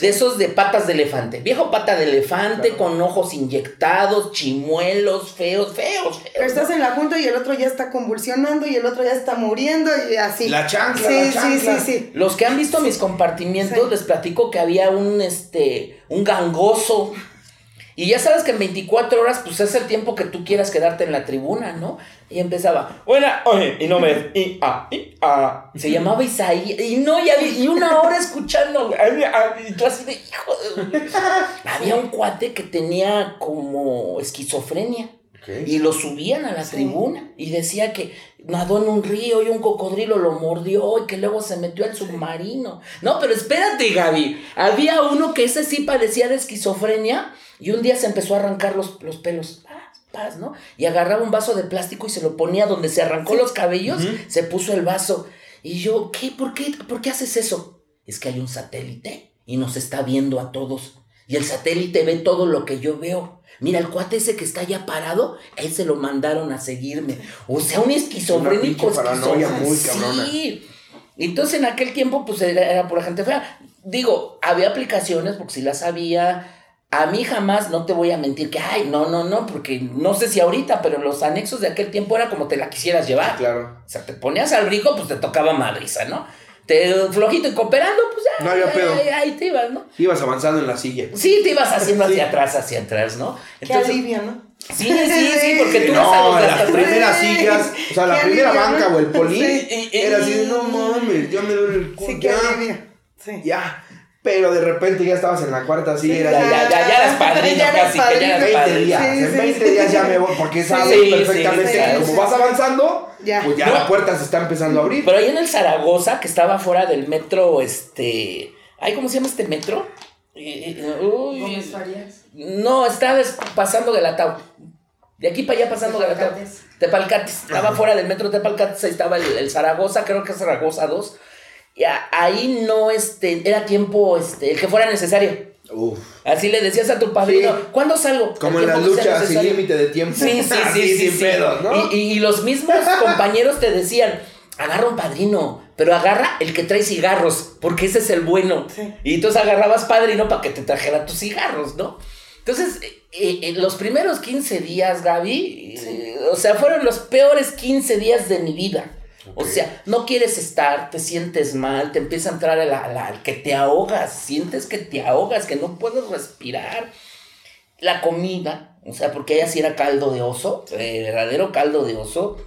De, esos de patas de elefante. Viejo pata de elefante con ojos inyectados, chimuelos, feos, feos, feos. Pero estás en la junta y el otro ya está convulsionando y el otro ya está muriendo y así. La chancla, sí, la chancla. Sí, sí, sí. Los que han visto mis compartimientos les platico que había un, este un gangoso. Y ya sabes que en 24 horas, pues es el tiempo que tú quieras quedarte en la tribuna, ¿no? Y empezaba, buena, oye, y no me, y, ah, y, ah. Se llamaba Isaí, y no, y una hora escuchando, y tú así de, hijo de... Había un cuate que tenía como esquizofrenia. Y lo subían a la tribuna y decía que nadó en un río y un cocodrilo lo mordió y que luego se metió al submarino. No, pero espérate, Gaby. Había uno que ese sí padecía de esquizofrenia y un día se empezó a arrancar los, los pelos. Paz, paz, ¿no? Y agarraba un vaso de plástico y se lo ponía donde se arrancó los cabellos, se puso el vaso. Y yo, ¿qué? ¿Por qué? ¿Por qué haces eso? Es que hay un satélite y nos está viendo a todos. Y el satélite ve todo lo que yo veo. Mira, el cuate ese que está allá parado, él se lo mandaron a seguirme. O sea, un esquizofrénico. paranoia muy cabrona. Sí. Entonces en aquel tiempo, pues era, era la gente fea. Digo, había aplicaciones, porque si las había. A mí jamás, no te voy a mentir que, ay, no, no, no, porque no sé si ahorita, pero los anexos de aquel tiempo era como te la quisieras llevar. Claro. O sea, te ponías al rico, pues te tocaba madriza, ¿no? Te flojito y cooperando, pues ya. No había pedo. Ahí, te ibas, ¿no? Ibas avanzando en la silla. Sí, te ibas haciendo hacia atrás, hacia atrás, ¿no? Entonces, Qué alivio, ¿no? Sí, sí, sí, porque tú no, las primeras sillas, o sea, la primera banca o el polín, era así, no mames, ya me duele el culo. Sí, alivio. Sí. Ya. Pero de repente ya estabas en la cuarta silla. ya, ya, ya, ya eras padrino casi, que ya eras 20 días, en 20 días ya me voy, porque sabes perfectamente que como vas avanzando, pues ya la puerta se está empezando a abrir. Pero ahí en el Zaragoza, que estaba fuera del metro, este... ¿Ay, cómo se llama este metro? Uy, no, estaba pasando de la Tau. De aquí para allá pasando de la Tau. Tepalcates. Estaba fuera del metro Tepalcates, ahí estaba el, el Zaragoza, creo que es Zaragoza 2 y ahí no este, era tiempo este, el que fuera necesario. Uf. Así le decías a tu padrino, ¿cuándo salgo? Como en la lucha sin límite de tiempo. Sí, sí, sí, sí, sin Pedos, ¿no? y, y, los mismos compañeros te decían, agarra un padrino, pero agarra el que trae cigarros, porque ese es el bueno. Y entonces agarrabas padrino para que te trajera tus cigarros, ¿no? Entonces, eh, eh, los primeros 15 días, Gaby, eh, o sea, fueron los peores 15 días de mi vida. O sea, no quieres estar, te sientes mal, te empieza a entrar el, que te ahogas, sientes que te ahogas, que no puedes respirar. La comida, o sea, porque ella sí era caldo de oso, verdadero caldo de oso,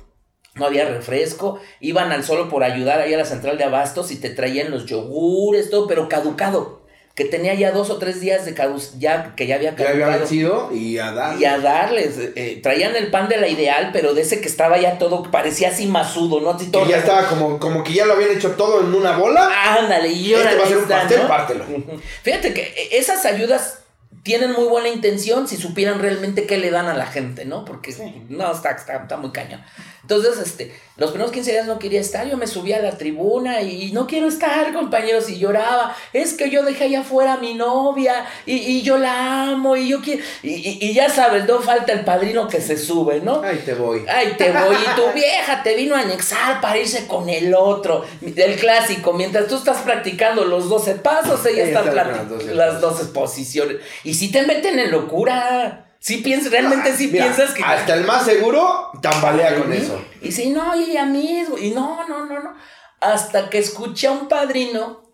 no había refresco, iban al solo por ayudar ahí a la central de abastos y te traían los yogures, todo, pero caducado que tenía ya dos o tres días de ya que ya había caducado. Ya había vencido y a darles. Y a darles. Eh, traían el pan de la ideal, pero de ese que estaba ya todo, parecía así masudo, ¿no? Así todo ya estaba como, como que ya lo habían hecho todo en una bola. Ándale, y ahora. Este va a ser un pastel, pártelo. Fíjate que eh, esas ayudas tienen muy buena intención si supieran realmente qué le dan a la gente, ¿no? Porque no, está, está, está muy cañón. Entonces, este, los primeros 15 días no quería estar, yo me subía a la tribuna y no quiero estar, compañeros, y lloraba. Es que yo dejé allá afuera a mi novia y, yo la amo y yo quiero. Y, ya sabes, no falta el padrino que se sube, ¿no? Ay, te voy. Ay, te voy. Y tu vieja te vino a anexar para irse con el otro. El clásico, mientras tú estás practicando los 12 pasos, ella, está, practicando las 12 posiciones. Y si te meten en locura. Si piensas, realmente si piensas que. Hasta el más seguro tambalea con eso. Y si no, y ella mismo. Y no, no, no, no. Hasta que escuché a un padrino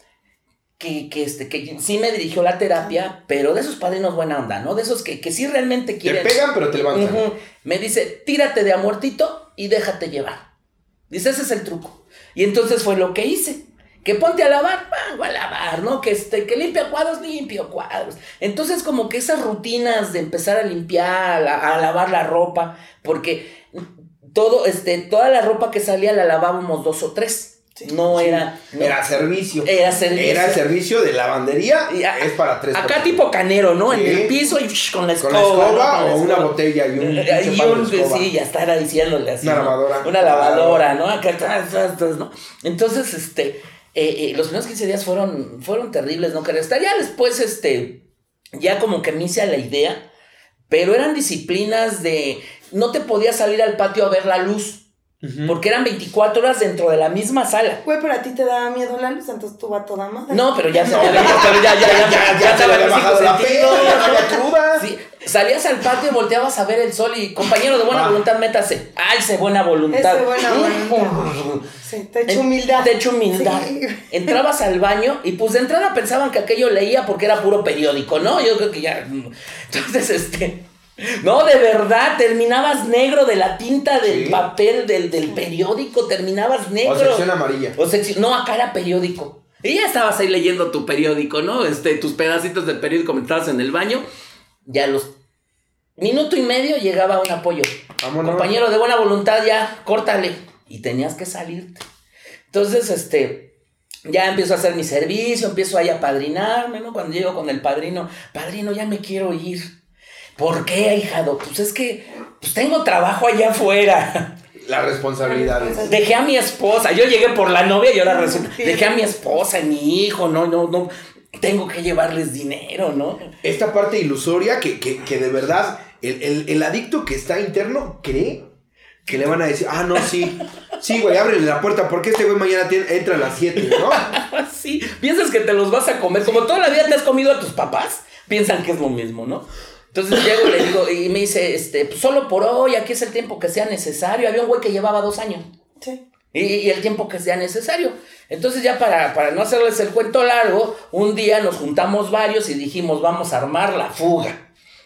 que, que, este, que sí me dirigió la terapia, pero de esos padrinos buena onda, ¿no? De esos que, que sí realmente quieren. Te pegan, pero te levantan. Me dice, tírate de amortito y déjate llevar. Dice, ese es el truco. Y entonces fue lo que hice que ponte a lavar, vengo a lavar, ¿no? Que, este, que limpia cuadros, limpio cuadros. Entonces, como que esas rutinas de empezar a limpiar, a, lavar la ropa, porque todo, este, toda la ropa que salía la lavábamos dos o tres. no era. era servicio. Era servicio. Era servicio de lavandería. Es para tres. Acá tipo canero, ¿no? En el piso y con la escoba. Con la escoba o una botella y un. Y un sí, ya estará diciéndole así. Una lavadora. Una lavadora, ¿no? Acá ¿no? Entonces, este eh, eh, los primeros 15 días fueron, fueron terribles, no quería estar. Ya después, este, ya como que me hice a la idea, pero eran disciplinas de, no te podías salir al patio a ver la luz. Porque eran 24 horas dentro de la misma sala. Güey, pero a ti te daba miedo la luz, entonces tú vas toda madre. No, pero ya se había, pero ya, ya, ya, ya, ya, ya, había bajado la ya. Sí, salías al patio y volteabas a ver el sol y compañero de buena voluntad, métase. Ay, se buena voluntad. Ese buena voluntad. Sí, te echo humildad. Te echo humildad. Entrabas al baño y pues de entrada pensaban que aquello leía porque era puro periódico, ¿no? Yo creo que ya. Entonces, este. No, de verdad, terminabas negro de la tinta del papel del, periódico, terminabas negro. O sección amarilla. O sección, no, acá era periódico. Y ya estabas ahí leyendo tu periódico, ¿no? Este, tus pedacitos del periódico estabas en el baño. Ya los minuto y medio llegaba un apoyo. Compañero de buena voluntad, ya, córtale. Y tenías que salirte. Entonces, este, ya empiezo a hacer mi servicio, empiezo ahí a padrinarme, ¿no? Cuando llego con el padrino, padrino, ya me quiero ir. ¿Por qué, hijado? Pues es que pues tengo trabajo allá afuera. La responsabilidad. Dejé a mi esposa. Yo llegué por la novia y ahora resulta. Dejé a mi esposa y mi hijo. No, no, no. Tengo que llevarles dinero, ¿no? Esta parte ilusoria que, de verdad el, adicto que está interno cree que le van a decir, ah, no, sí. Sí, güey, ábrele la puerta porque este güey mañana entra a las 7, ¿no? sí, piensas que te los vas a comer. Como toda la vida te has comido a tus papás, piensan que es lo mismo, ¿no? Entonces llego y le digo, y me dice, este, pues solo por hoy, aquí es el tiempo que sea necesario. Había un güey que llevaba dos años. Sí. Y, el tiempo que sea necesario. Entonces ya para, para no hacerles el cuento largo, un día nos juntamos varios y dijimos, vamos a armar la fuga.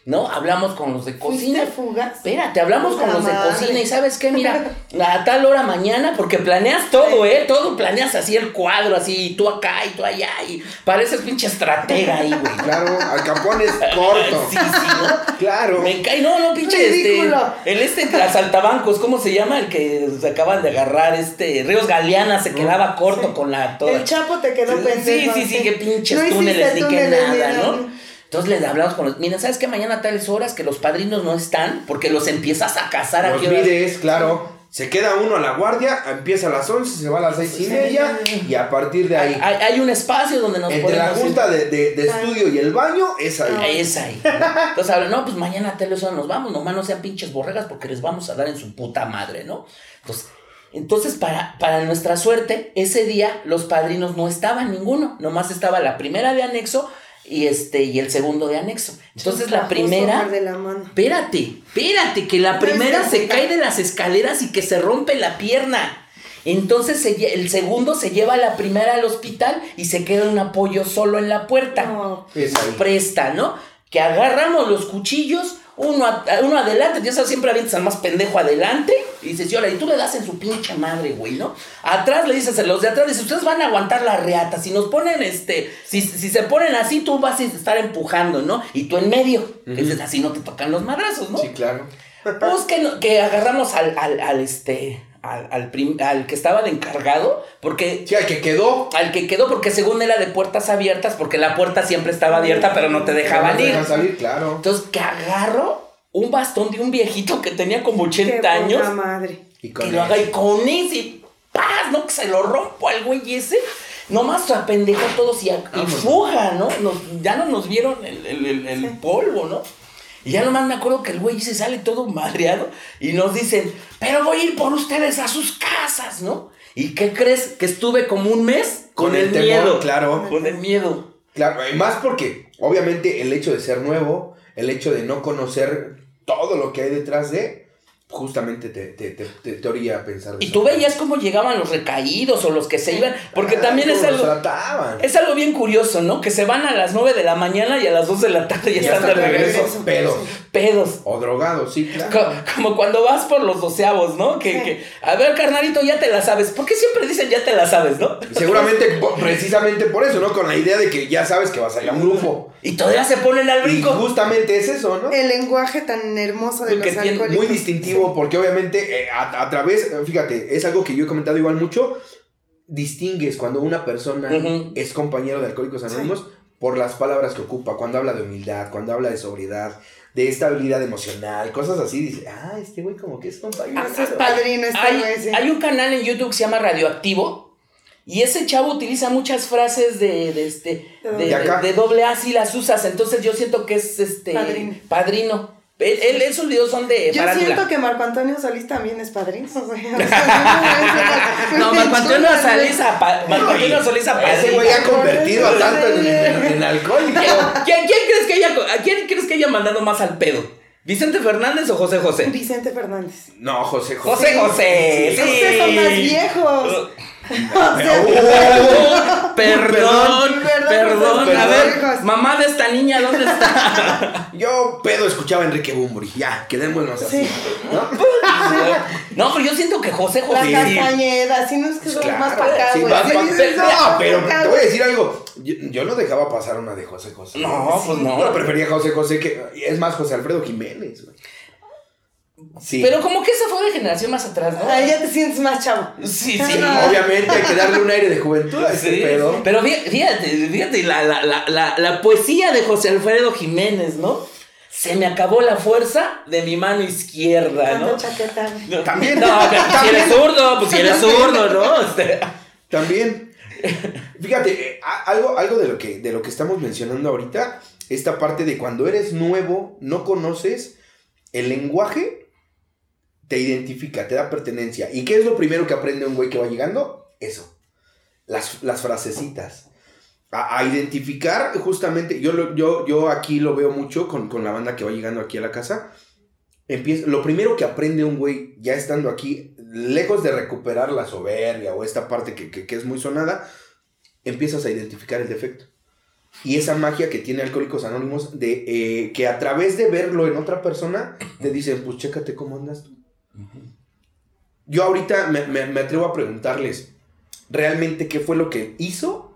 ¿No? Hablamos con los de cocina. fugas? Espérate, hablamos con los de cocina y ¿sabes qué? Mira, a tal hora mañana, porque planeas todo, ¿eh? Todo planeas así el cuadro, así, y tú acá y tú allá, y pareces pinche estratega ahí, güey. Claro, al campón es corto. sí, sí, ¿no? Claro. Me cae, no, no, pinche, este, el este las altabancos, ¿cómo se llama? El que se acaban de agarrar, este, Ríos Galeana se quedaba corto con la toda. El Chapo te quedó pendiente. Sí, sí, sí, que pinches túneles ni que nada, ¿no? Entonces les hablamos con los. Miren, ¿sabes qué? Mañana a tales horas que los padrinos no están porque los empiezas a casar aquí. Los claro. Se queda uno a la guardia, empieza a las 11, se va a las seis y media y a partir de ahí. Hay, un espacio donde nos Entre la junta de, estudio y el baño es ahí. Ah, es ahí. Entonces hablan, no, pues mañana a tales horas nos vamos, nomás no sean pinches borregas porque les vamos a dar en su puta madre, ¿no? Entonces Entonces, para, para nuestra suerte, ese día los padrinos no estaban ninguno, nomás estaba la primera de anexo y este y el segundo de anexo. Entonces la primera, de la mano. espérate, espérate, que la primera se cae de las escaleras y que se rompe la pierna. Entonces se el segundo se lleva a la primera al hospital y se queda un apoyo solo en la puerta No. Es ahí. presta, ¿no? Que agarramos los cuchillos, uno, a- uno adelante, ya sabes, siempre avientas al más pendejo adelante, y dices, yo, y tú le das en su pinche madre, güey, ¿no? Atrás le dices a los de atrás, dices, ustedes van a aguantar la reata, si nos ponen, este, si, si se ponen así, tú vas a estar empujando, ¿no? Y tú en medio, dices, así no te tocan los madrazos, ¿no? Sí, claro. Pues que, que agarramos al, al, al, este, al, al, prim- al que estaba de encargado, porque Sí, al que quedó. al que quedó, porque según era de puertas abiertas, porque la puerta siempre estaba abierta, pero no te dejaban No te ir. dejan salir, claro. Entonces, que agarro un bastón de un viejito que tenía como Qué 80 poca años, madre. Y que con lo haga y con ese paz, ¿no? Que se lo rompo al güey ese. Nomás apendejó a todos y, a- y fuga, ¿no? Nos- ya no nos vieron el, el- el- el polvo, ¿no? Y ya nomás me acuerdo que el güey se sale todo madreado y nos dicen, pero voy a ir por ustedes a sus casas, ¿no? ¿Y qué crees? Que estuve como un mes con, Con el, el temor, miedo. claro. Con el miedo. Claro, y más porque, obviamente, el hecho de ser nuevo, el hecho de no conocer todo lo que hay detrás de, justamente te, te, te, te, te orilla a pensar. Y tú veías cómo llegaban los recaídos o los que se iban, porque Ah, también es algo, trataban. es algo bien curioso, ¿no? Que se van a las 9 de la mañana y a las 2 de la tarde ya, Ya están de regreso. regreso. Pedos. Pedos. O drogados, sí, claro. Co- Como cuando vas por los doceavos, ¿no? Que, Sí. que, a ver, carnalito, ya te la sabes. ¿Por qué siempre dicen ya te la sabes, no? Seguramente, precisamente por eso, ¿no? Con la idea de que ya sabes que vas a ir a un grupo. Y todavía se ponen al Y brinco. justamente es eso, ¿no? El lenguaje tan hermoso de Lo los alcohólicos. Muy distintivo, porque obviamente eh, a, a través, fíjate, es algo que yo he comentado igual mucho, distingues cuando una persona es compañero de Alcohólicos Anónimos por las palabras que ocupa, cuando habla de humildad, cuando habla de sobriedad, de estabilidad emocional, cosas así, dice, ah, este güey como que es compañero. Ah, es padrino, este hay, güey, sí. hay un canal en YouTube que se llama Radioactivo. Y ese chavo utiliza muchas frases de, de este de, De acá. de doble A si las usas. Entonces yo siento que es este Padrino. padrino. Él, él- esos videos son de Yo siento que Marco Antonio Solís también es padrino. o sea, No, Marco Antonio Solís a Marco Antonio Solís a Ese güey ha convertido a tanto en, en- en alcohólico. ¿Quién, quién crees que haya, ¿A quién crees que haya mandado más al pedo? ¿Vicente Fernández o José José? Vicente Fernández. No, José José. José José, sí. Ustedes son más viejos. O sea, Oh, perdón, Perdón, perdón. perdón, A ver, mamá de esta niña, ¿dónde está? Yo pedo escuchaba a Enrique Bumburi. Ya, quedémonos así. Sí. ¿no? No, pero yo siento que José La José. Castañeda, si no es que son más para acá, sí, güey. más sí, no, pero te voy a decir algo. Yo, yo no dejaba pasar una de José José. No, pues no. Pero prefería José José que. Es más, José Alfredo Jiménez, güey. Sí. Pero como que esa fue de generación más atrás, ¿no? Ay, ya te sientes más chavo. Sí, sí. Sí, obviamente hay que darle un aire de juventud a este Sí, pedo. Pero fí- fíjate, fíjate, la, la, la, la, la poesía de José Alfredo Jiménez, ¿no? Se me acabó la fuerza de mi mano izquierda, ¿no? chaqueta. No, También. No, pero si También. eres zurdo, pues si eres zurdo, ¿no? Este, También. Fíjate, eh, algo, algo de, lo que, de lo que estamos mencionando ahorita, esta parte de cuando eres nuevo, no conoces el lenguaje, te identifica, te da pertenencia. ¿Y qué es lo primero que aprende un güey que va llegando? Eso. Las, las frasecitas. A, a identificar justamente, yo, lo- yo, yo aquí lo veo mucho con, con la banda que va llegando aquí a la casa. Empieza, lo primero que aprende un güey ya estando aquí, lejos de recuperar la soberbia o esta parte que, que- que es muy sonada, empiezas a identificar el defecto. Y esa magia que tiene Alcohólicos Anónimos de eh, que a través de verlo en otra persona, te dicen, pues chécate cómo andas tú. Yo ahorita me, me- me atrevo a preguntarles, ¿realmente qué fue lo que hizo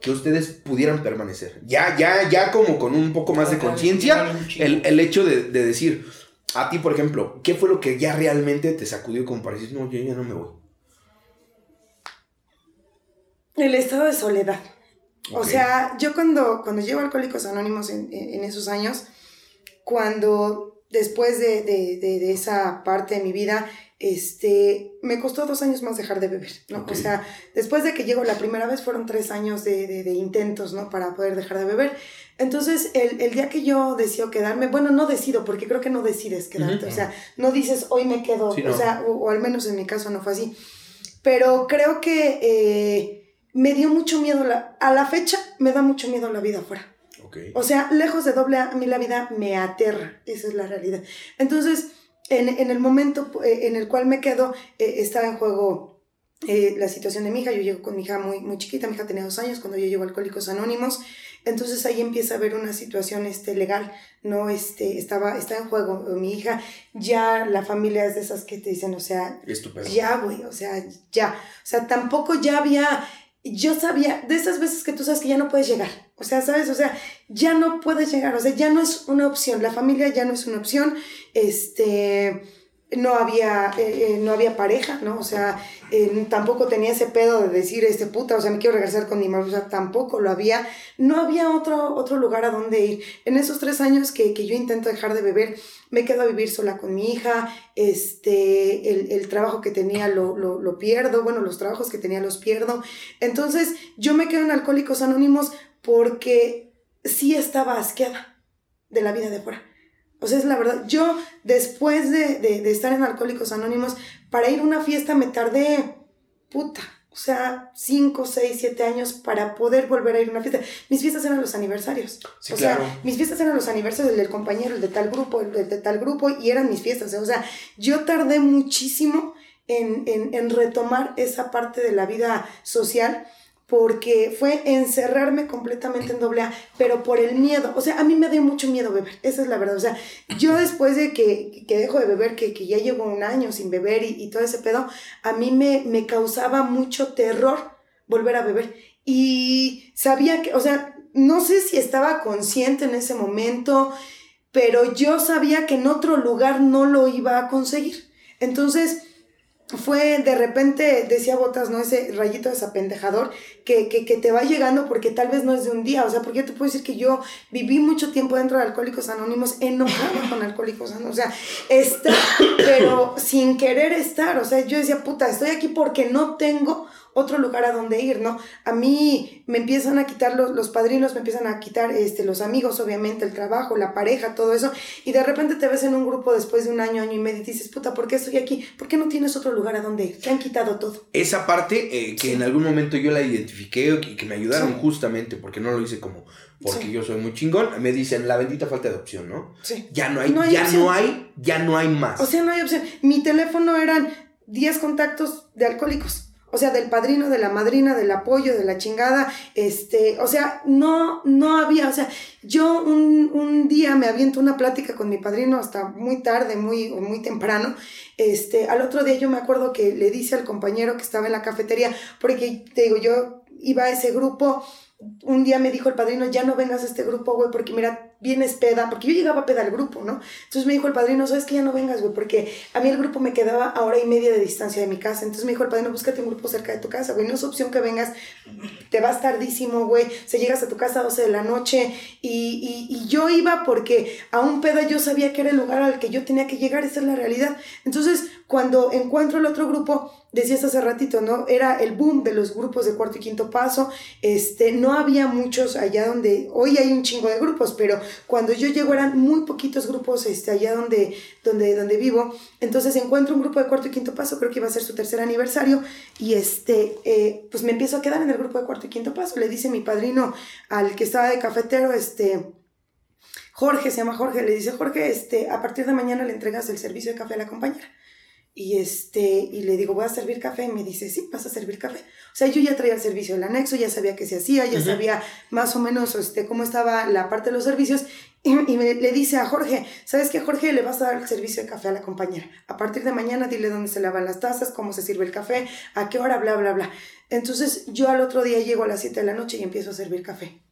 que ustedes pudieran permanecer? Ya, ya, ya como con un poco más de conciencia, el, el hecho de, de decir, a ti, por ejemplo, ¿qué fue lo que ya realmente te sacudió como para decir, no, yo ya no me voy? El estado de soledad. O sea, yo cuando, cuando llevo a Alcohólicos Anónimos en, en- en esos años, cuando después de, de, de, esa parte de mi vida, este, me costó dos años más dejar de beber, ¿no? O sea, después de que llego la primera vez fueron tres años de, de, intentos, ¿no? Para poder dejar de beber. Entonces, el, el, día que yo decido quedarme, bueno, no decido, porque creo que no decides quedarte, o sea, no dices, hoy me quedo, o sea, o, al menos en mi caso no fue así. Pero creo que eh, me dio mucho miedo, la, a la fecha me da mucho miedo la vida afuera. O sea, lejos de doble A, a mí la vida me aterra, esa es la realidad. Entonces, en, en el momento eh, en el cual me quedo, eh, estaba en juego eh, la situación de mi hija. Yo llego con mi hija muy, muy chiquita, mi hija tenía dos años cuando yo llego a Alcohólicos Anónimos. Entonces ahí empieza a haber una situación este, legal, ¿no? Este, estaba, estaba en juego mi hija. Ya la familia es de esas que te dicen, o sea, Estupendo. ya, güey, o sea, ya. O sea, tampoco ya había yo sabía, de esas veces que tú sabes que ya no puedes llegar, o sea, ¿sabes? O sea, ya no puedes llegar, o sea, ya no es una opción, la familia ya no es una opción, este, no había, eh, eh, no había pareja, ¿no? O sea, eh, tampoco tenía ese pedo de decir, este puta, o sea, me quiero regresar con mi mamá, o sea, tampoco lo había, no había otro, otro lugar a donde ir. En esos tres años que, que yo intento dejar de beber, me quedo a vivir sola con mi hija, este, el, el trabajo que tenía lo, lo, lo, pierdo, bueno, los trabajos que tenía los pierdo. Entonces, yo me quedo en Alcohólicos Anónimos porque sí estaba asqueada de la vida de fuera. O sea, es la verdad. Yo, después de, de, de, estar en Alcohólicos Anónimos, para ir a una fiesta me tardé, puta, o sea, 5, 6, 7 años para poder volver a ir a una fiesta. Mis fiestas eran los aniversarios. Sí, o claro. sea, mis fiestas eran los aniversarios del, del compañero, el de tal grupo, el de, de, tal grupo, y eran mis fiestas. O sea, yo tardé muchísimo en, en, en retomar esa parte de la vida social porque fue encerrarme completamente en doble A, pero por el miedo. O sea, a mí me dio mucho miedo beber, esa es la verdad. O sea, yo después de que, que dejo de beber, que, que ya llevo un año sin beber y, y todo ese pedo, a mí me, me causaba mucho terror volver a beber. Y sabía que, o sea, no sé si estaba consciente en ese momento, pero yo sabía que en otro lugar no lo iba a conseguir. Entonces, fue de repente, decía Botas, ¿no? Ese rayito desapendejador que, que, que, te va llegando porque tal vez no es de un día. O sea, porque yo te puedo decir que yo viví mucho tiempo dentro de Alcohólicos Anónimos, enojada con Alcohólicos Anónimos. O sea, estar, pero sin querer estar. O sea, yo decía, puta, estoy aquí porque no tengo otro lugar a donde ir, ¿no? A mí me empiezan a quitar los, los padrinos, me empiezan a quitar este, los amigos, obviamente, el trabajo, la pareja, todo eso, y de repente te ves en un grupo después de un año, año y medio y dices, puta, ¿por qué estoy aquí? ¿Por qué no tienes otro lugar a donde ir? Te han quitado todo. Esa parte eh, que sí. en algún momento yo la identifiqué y que me ayudaron sí. justamente, porque no lo hice como porque sí. yo soy muy chingón, me dicen la bendita falta de opción, ¿no? Sí. Ya no hay, No hay ya opción. no hay, ya no hay más. O sea, no hay opción. Mi teléfono eran 10 contactos de alcohólicos. O sea, del padrino, de la madrina, del apoyo, de la chingada, este, o sea, no, no había, o sea, yo un, un día me aviento una plática con mi padrino hasta muy tarde, muy, muy temprano, este, al otro día yo me acuerdo que le dice al compañero que estaba en la cafetería, porque te digo, yo iba a ese grupo, un día me dijo el padrino, ya no vengas a este grupo, güey, porque mira, vienes peda, porque yo llegaba peda al grupo, ¿no? Entonces me dijo el padrino, ¿sabes que ya no vengas, güey? Porque a mí el grupo me quedaba a hora y media de distancia de mi casa. Entonces me dijo el padrino, búscate un grupo cerca de tu casa, güey. No es opción que vengas, te vas tardísimo, güey. Se llegas a tu casa a 12 de la noche. Y, y, y yo iba porque a un peda yo sabía que era el lugar al que yo tenía que llegar, esa es la realidad. Entonces, cuando encuentro el otro grupo, decías hace ratito, ¿no? Era el boom de los grupos de cuarto y quinto paso. Este, no había muchos allá donde, hoy hay un chingo de grupos, pero cuando yo llego eran muy poquitos grupos este, allá donde, donde, donde vivo. Entonces encuentro un grupo de cuarto y quinto paso, creo que iba a ser su tercer aniversario, y este, eh, pues me empiezo a quedar en el grupo de cuarto y quinto paso. Le dice mi padrino al que estaba de cafetero, este... Jorge, se llama Jorge, le dice, Jorge, este, a partir de mañana le entregas el servicio de café a la compañera. Y, este, y le digo, ¿voy a servir café? Y me dice, sí, vas a servir café. O sea, yo ya traía el servicio del anexo, ya sabía qué se hacía, ya uh -huh. sabía más o menos este, cómo estaba la parte de los servicios. Y, y me, le dice a Jorge, ¿sabes qué, Jorge? Le vas a dar el servicio de café a la compañera. A partir de mañana dile dónde se lavan las tazas, cómo se sirve el café, a qué hora, bla, bla, bla. Entonces yo al otro día llego a las 7 de la noche y empiezo a servir café.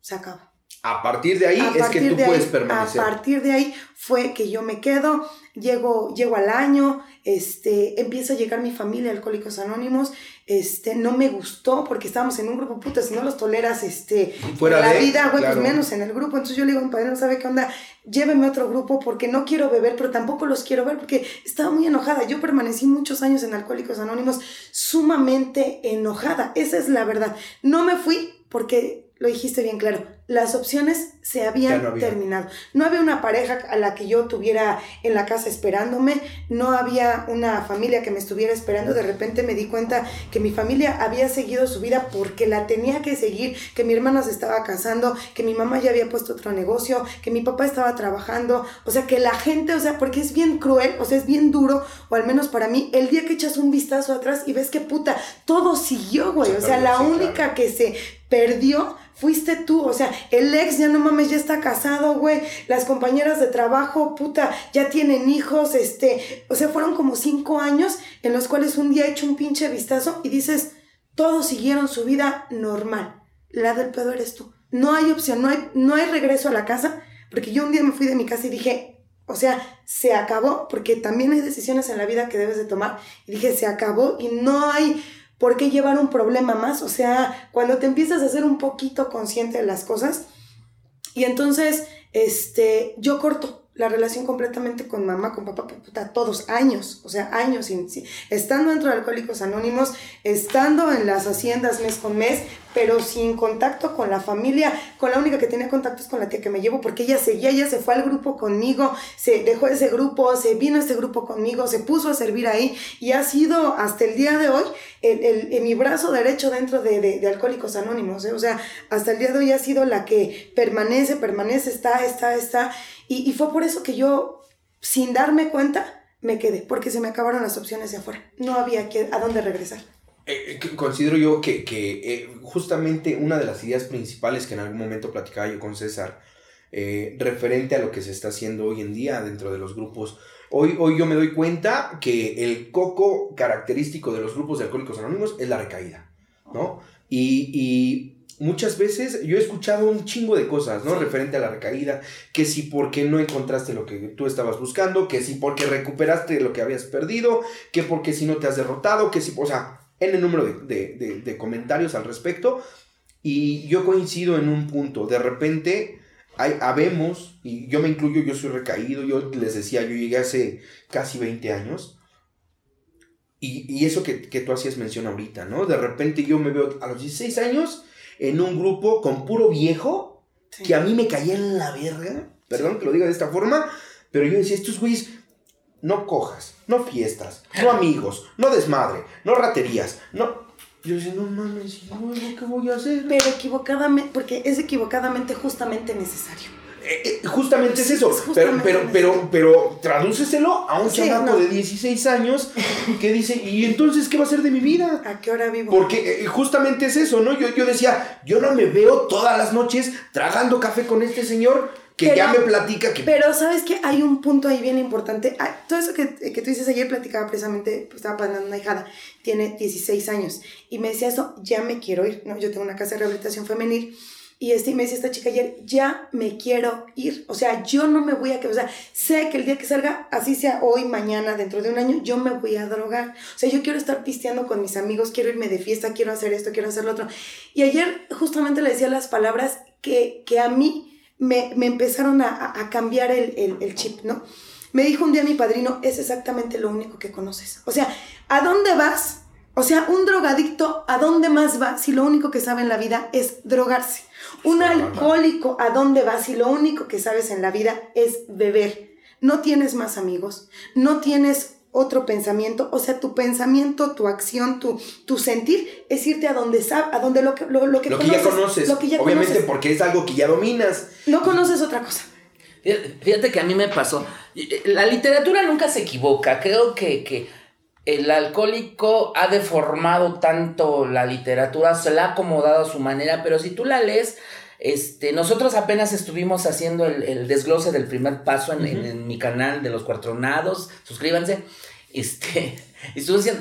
Se acabó. A partir de ahí es que tú puedes permanecer. A partir de ahí fue que yo me quedo, llego, llego al año, este, empieza a llegar mi familia, Alcohólicos Anónimos, este, no me gustó porque estábamos en un grupo, puta, si no los toleras, este, Fuera la de, vida, güey, pues menos en el grupo, entonces yo le digo a mi padre, no sabe qué onda, lléveme a otro grupo porque no quiero beber, pero tampoco los quiero ver porque estaba muy enojada, yo permanecí muchos años en Alcohólicos Anónimos sumamente enojada, esa es la verdad, no me fui porque lo dijiste bien claro, las opciones se habían Ya no había. terminado. No había una pareja a la que yo tuviera en la casa esperándome, no había una familia que me estuviera esperando. De repente me di cuenta que mi familia había seguido su vida porque la tenía que seguir, que mi hermana se estaba casando, que mi mamá ya había puesto otro negocio, que mi papá estaba trabajando. O sea, que la gente, o sea, porque es bien cruel, o sea, es bien duro, o al menos para mí, el día que echas un vistazo atrás y ves que puta, todo siguió, güey. O sea, la única que se perdió fuiste tú, o sea, el ex ya no mames, ya está casado, güey, las compañeras de trabajo, puta, ya tienen hijos, este, o sea, fueron como cinco años en los cuales un día he hecho un pinche vistazo y dices, todos siguieron su vida normal, la del pedo eres tú, no hay opción, no hay, no hay regreso a la casa, porque yo un día me fui de mi casa y dije, o sea, se acabó, porque también hay decisiones en la vida que debes de tomar, y dije, se acabó y no hay ¿Por qué llevar un problema más? O sea, cuando te empiezas a ser un poquito consciente de las cosas, y entonces, este, yo corto la relación completamente con mamá, con papá, puta, todos, años, o sea, años, sin, sin- estando dentro de Alcohólicos Anónimos, estando en las haciendas mes con mes, pero sin contacto con la familia, con la única que tenía contacto es con la tía que me llevo, porque ella seguía, ella se fue al grupo conmigo, se dejó ese grupo, se vino a este grupo conmigo, se puso a servir ahí, y ha sido hasta el día de hoy el, el- el- mi brazo derecho dentro de, de- de Alcohólicos Anónimos, ¿eh? o sea, hasta el día de hoy ha sido la que permanece, permanece, está, está, está, y, y fue por eso que yo, sin darme cuenta, me quedé, porque se me acabaron las opciones de afuera, no había que, a dónde regresar. Eh, considero yo que, que, eh, justamente una de las ideas principales que en algún momento platicaba yo con César, eh, referente a lo que se está haciendo hoy en día dentro de los grupos, hoy, hoy yo me doy cuenta que el coco característico de los grupos de alcohólicos anónimos es la recaída, ¿no? Y, y muchas veces yo he escuchado un chingo de cosas, ¿no? Referente a la recaída, que si porque no encontraste lo que tú estabas buscando, que si porque recuperaste lo que habías perdido, que porque si no te has derrotado, que si, o sea, en el número de, de- de- de comentarios al respecto. Y yo coincido en un punto. De repente, hay, habemos, y yo me incluyo, yo soy recaído. Yo les decía, yo llegué hace casi 20 años. Y, y eso que, que tú hacías mención ahorita, ¿no? De repente yo me veo a los 16 años en un grupo con puro viejo Sí. que a mí me caía en la verga. Perdón que lo diga de esta forma. Pero yo decía, estos güeyes no cojas, no fiestas, no amigos, no desmadre, no raterías, no. Yo decía, no mames, ¿y luego qué voy a hacer? Pero equivocadamente, porque es equivocadamente justamente necesario. Eh, eh, justamente es eso. Es pero, justamente pero, pero, pero tradúceselo a un Sí, chamaco no. de 16 años que dice, ¿y entonces qué va a ser de mi vida? ¿A qué hora vivo? Porque eh, justamente es eso, ¿no? Yo, yo decía, yo no me veo todas las noches tragando café con este señor que Pero- ya me platica que... Pero sabes que hay un punto ahí bien importante. Ah, todo eso que, que tú dices ayer platicaba precisamente, pues, estaba pasando una hijada, tiene 16 años y me decía eso, ya me quiero ir, ¿no? Yo tengo una casa de rehabilitación femenil y este, y me decía esta chica ayer, ya me quiero ir. O sea, yo no me voy a quedar, o sea, sé que el día que salga, así sea hoy, mañana, dentro de un año, yo me voy a drogar. O sea, yo quiero estar pisteando con mis amigos, quiero irme de fiesta, quiero hacer esto, quiero hacer lo otro. Y ayer justamente le decía las palabras que, que a mí me, me empezaron a, a- cambiar el, el- el chip, ¿no? Me dijo un día mi padrino, es exactamente lo único que conoces. O sea, ¿a dónde vas? O sea, un drogadicto, ¿a dónde más va si lo único que sabe en la vida es drogarse? Un alcohólico, ¿a dónde va si lo único que sabes en la vida es beber? No tienes más amigos, no tienes otro pensamiento, o sea, tu pensamiento, tu acción, tu, tu sentir es irte a donde sabe, a donde lo que, lo, lo que lo que ya conoces, lo que ya obviamente conoces. porque es algo que ya dominas. No conoces otra cosa. Fíjate fíjate que a mí me pasó. La literatura nunca se equivoca. Creo que, que el alcohólico ha deformado tanto la literatura, se la ha acomodado a su manera, pero si tú la lees, este, nosotros apenas estuvimos haciendo el, el desglose del primer paso en, en- en mi canal de los cuatronados. Suscríbanse. Este,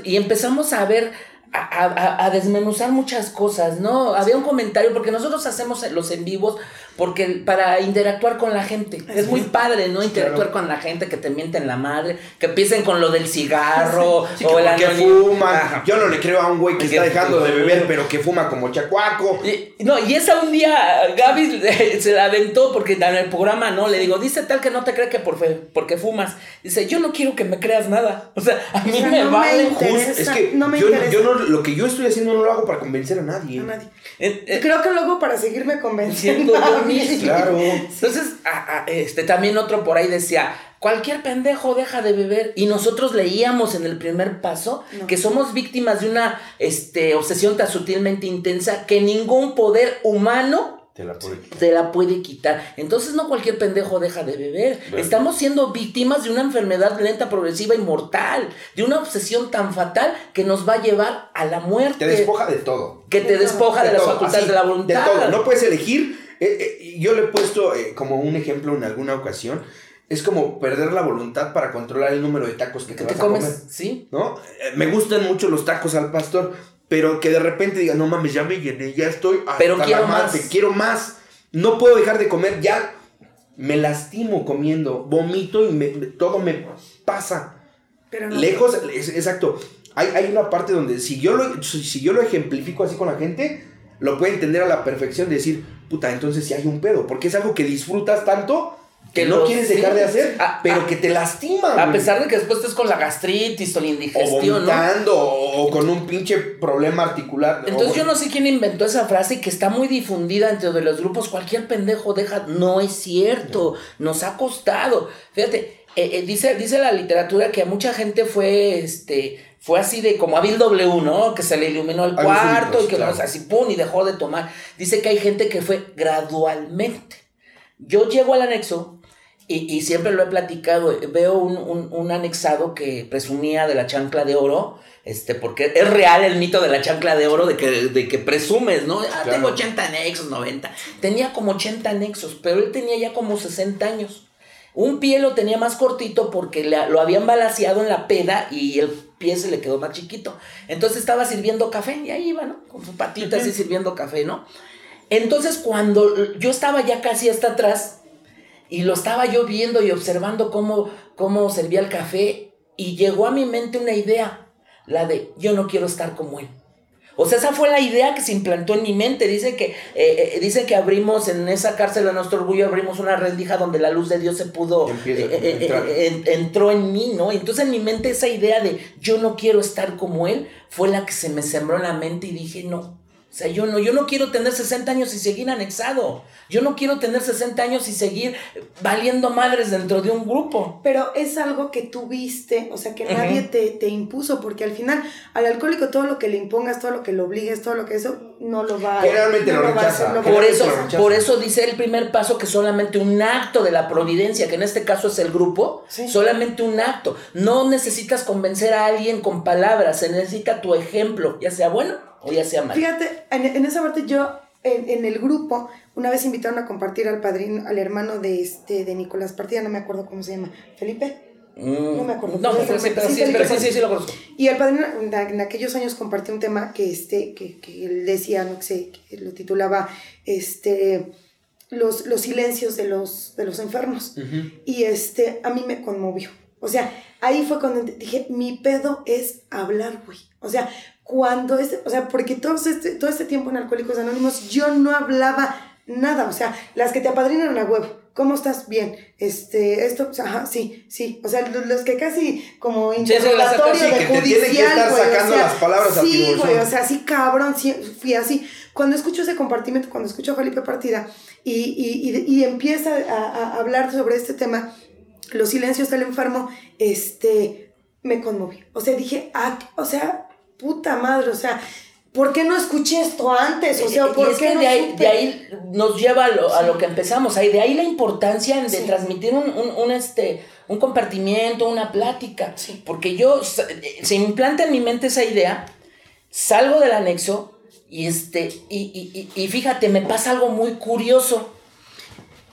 y empezamos a ver a, a- a desmenuzar muchas cosas, ¿no? Había un comentario, porque nosotros hacemos los en vivos porque para interactuar con la gente. Es muy padre, ¿no? Interactuar con la gente, que te mienten la madre, que empiecen con lo del cigarro Sí, que o el porque anónimo. fuman. Ajá. Yo no le creo a un güey que Que- está dejando de beber, pero que fuma como chacuaco. Y- no, y esa un día Gaby se la aventó porque en el programa, ¿no? Le digo, dice tal que no te cree que por fe- porque fumas. Dice, yo no quiero que me creas nada. O sea, a mí sea, me no me vale. interesa. Just- es que no me yo, interesa. yo no, lo que yo estoy haciendo no lo hago para convencer a nadie. A nadie. Eh, eh, Creo que luego para seguirme convenciendo. A mí. mismo. Claro. Entonces, a- a- este, también otro por ahí decía, cualquier pendejo deja de beber. Y nosotros leíamos en el primer paso No. que somos víctimas de una este, obsesión tan sutilmente intensa que ningún poder humano Te la puedo quitar. te la puede quitar. Entonces no cualquier pendejo deja de beber. Bueno. Estamos siendo víctimas de una enfermedad lenta, progresiva y mortal. De una obsesión tan fatal que nos va a llevar a la muerte. Te despoja de todo. que te despoja de, De las todo, facultades así, de la voluntad. De todo. No puedes elegir. Eh, eh, yo le he puesto eh, como un ejemplo en alguna ocasión. Es como perder la voluntad para controlar el número de tacos que te que vas te a comes, comer. ¿sí? ¿No? Eh, me gustan mucho los tacos al pastor, pero que de repente diga, no mames, ya me llené, ya estoy hasta Pero la quiero madre, más. quiero más. No puedo dejar de comer, ya me lastimo comiendo, vomito y me- todo me pasa. Pero no. Lejos, es- exacto. Hay, hay una parte donde si yo, lo, si si yo lo ejemplifico así con la gente, lo puede entender a la perfección, decir, puta, entonces si hay un pedo, porque es algo que disfrutas tanto que no quieres dejar de hacer, Ah, pero ah. que te lastima. A güey. pesar de que después estés con la gastritis o la o indigestión, ¿no? vomitando o, o con un pinche problema articular. Entonces o- yo no sé quién inventó esa frase y que está muy difundida entre de los grupos. Cualquier pendejo deja. No es cierto. Nos ha costado. Fíjate, eh, eh, dice, dice la literatura que a mucha gente fue este. Fue así de como a Bill W, ¿no? Que se le iluminó el cuarto y que claro. no así pum y dejó de tomar. Dice que hay gente que fue gradualmente. Yo llego al anexo y, y siempre lo he platicado. Veo un, un- un anexado que presumía de la chancla de oro. Este, porque es real el mito de la chancla de oro de que, de que presumes, ¿no? Ah, Claro. tengo 80 anexos, 90. Tenía como 80 anexos, pero él tenía ya como 60 años. Un pie lo tenía más cortito porque lo habían balaseado en la peda y el pie se le quedó más chiquito. Entonces estaba sirviendo café y ahí iba, ¿no? Con su patita así sirviendo café, ¿no? Entonces cuando yo estaba ya casi hasta atrás y lo estaba yo viendo y observando cómo, cómo servía el café y llegó a mi mente una idea, la de yo no quiero estar como él. O sea, esa fue la idea que se implantó en mi mente. Dice que, eh, eh, dice que abrimos en esa cárcel de nuestro orgullo, abrimos una rendija donde la luz de Dios se pudo, eh, entró en mí, ¿no? Entonces en mi mente esa idea de yo no quiero estar como él fue la que se me sembró en la mente y dije, no. O sea, yo no, yo no quiero tener 60 años y seguir anexado. Yo no quiero tener 60 años y seguir valiendo madres dentro de un grupo. Pero es algo que tú viste, o sea, que nadie te, te impuso, porque al final al alcohólico todo lo que le impongas, todo lo que lo obligues, todo lo que eso, no lo va a... Generalmente no lo va a hacer, a Por eso, lo rechaza. por eso dice el primer paso que solamente un acto de la providencia, que en este caso es el grupo, Sí. solamente un acto. No necesitas convencer a alguien con palabras, se necesita tu ejemplo, ya sea bueno o ya sea malo. Fíjate, en, en esa parte yo, en, en el grupo, una vez invitaron a compartir al padrino, al hermano de este, de Nicolás Partida, no me acuerdo cómo se llama, Felipe. Mm, no me acuerdo, No, pero pero sí, sí, pero sí, sí, sí, pero sí, sí, sí, sí lo conozco. Y el padrino en, en aquellos años compartió un tema que, este, que, que él decía, no sé, que lo titulaba este, los, los silencios de los, de los enfermos. Y este, a mí me conmovió. O sea, ahí fue cuando dije, mi pedo es hablar, güey. O sea, cuando este, o sea, porque todo este, todo este tiempo en Alcohólicos Anónimos yo no hablaba nada. O sea, las que te apadrinan a huevo. ¿Cómo estás? Bien. Este, esto, ajá, sí, sí. O sea, los, los que casi como sí, interrogatorio sí, de judicial, o sea, las palabras a Sí, güey, o sea, así cabrón, sí, fui así. Cuando escucho ese compartimento, cuando escucho a Felipe Partida y, y, y, y empieza a, a hablar sobre este tema, los silencios del enfermo, este, me conmovió. O sea, dije, ah, o sea, puta madre, o sea, ¿por qué no escuché esto antes? O sea, Y ¿por es qué que no de ahí, de ahí nos lleva a lo, a lo que empezamos. Ahí, de ahí la importancia de Sí. transmitir un, un, un, este, un compartimiento, una plática. Sí. Porque yo, se, se implanta en mi mente esa idea, salgo del anexo y, este, y, y, y, y fíjate, me pasa algo muy curioso.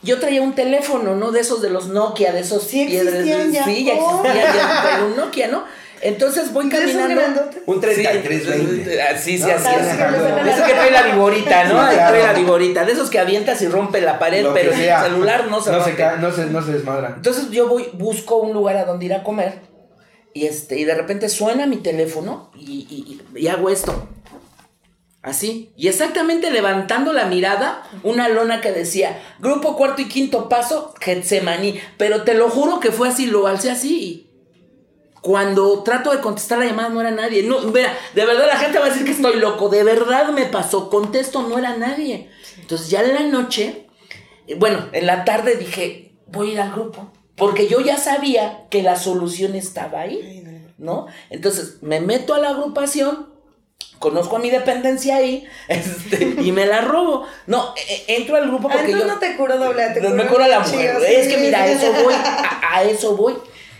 Yo traía un teléfono, ¿no? De esos de los Nokia, de esos Sí piedras. ya. Sí, ya existían, ya traía un Nokia, ¿no? Entonces voy ¿Y es un caminando. Un 33, 20. Sí, sí, No, así sí, es. sí, sí, De esos que trae la viborita, ¿no? Sí, Ahí claro. trae la viborita. De esos que avientas y rompe la pared, Lo pero el celular no se no rompe. se, ca- no se, no se desmadra. Entonces yo voy, busco un lugar a donde ir a comer y este, y de repente suena mi teléfono y, y- y- y hago esto. Así. Y exactamente levantando la mirada, una lona que decía, grupo cuarto y quinto paso, Getsemaní. Pero te lo juro que fue así, lo alcé así. Cuando trato de contestar la llamada no era nadie. No, mira, de verdad la gente va a decir que estoy loco. De verdad me pasó. Contesto, no era nadie. Entonces ya en la noche, eh, bueno, en la tarde dije, voy a ir al grupo. Porque yo ya sabía que la solución estaba ahí. ¿No? Entonces me meto a la agrupación, conozco a mi dependencia ahí, este, y me la robo. No, eh, entro al grupo Ah, porque entonces yo. no te curó doble te Me curó cura la mujer. Es que mira, a eso voy. A, a eso voy.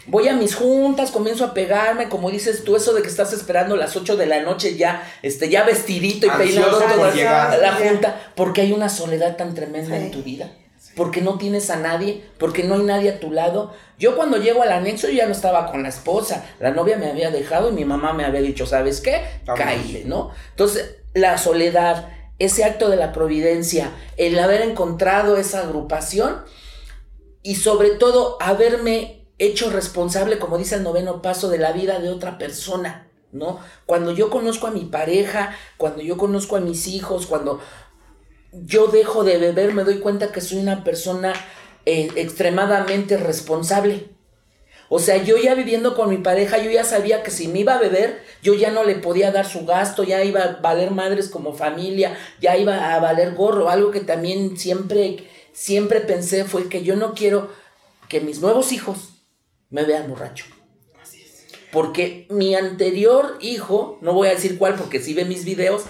Voy a mis juntas, comienzo a pegarme, como dices tú, eso de que estás esperando las 8 de la noche ya, este, ya vestidito y peinado por todo llegar. a la junta, porque hay una soledad tan tremenda Sí. en tu vida, porque no tienes a nadie, porque no hay nadie a tu lado. Yo cuando llego al anexo yo ya no estaba con la esposa, la novia me había dejado y mi mamá me había dicho, ¿sabes qué? Cáile, ¿no? Entonces, la soledad, ese acto de la providencia, el haber encontrado esa agrupación, y sobre todo haberme hecho responsable, como dice el noveno paso, de la vida de otra persona, ¿no? Cuando yo conozco a mi pareja, cuando yo conozco a mis hijos, cuando yo dejo de beber, me doy cuenta que soy una persona eh, extremadamente responsable. O sea, yo ya viviendo con mi pareja, yo ya sabía que si me iba a beber, yo ya no le podía dar su gasto, ya iba a valer madres como familia, ya iba a valer gorro. Algo que también siempre, siempre pensé fue que yo no quiero que mis nuevos hijos me vean borracho. Porque mi anterior hijo, no voy a decir cuál porque si ve mis videos,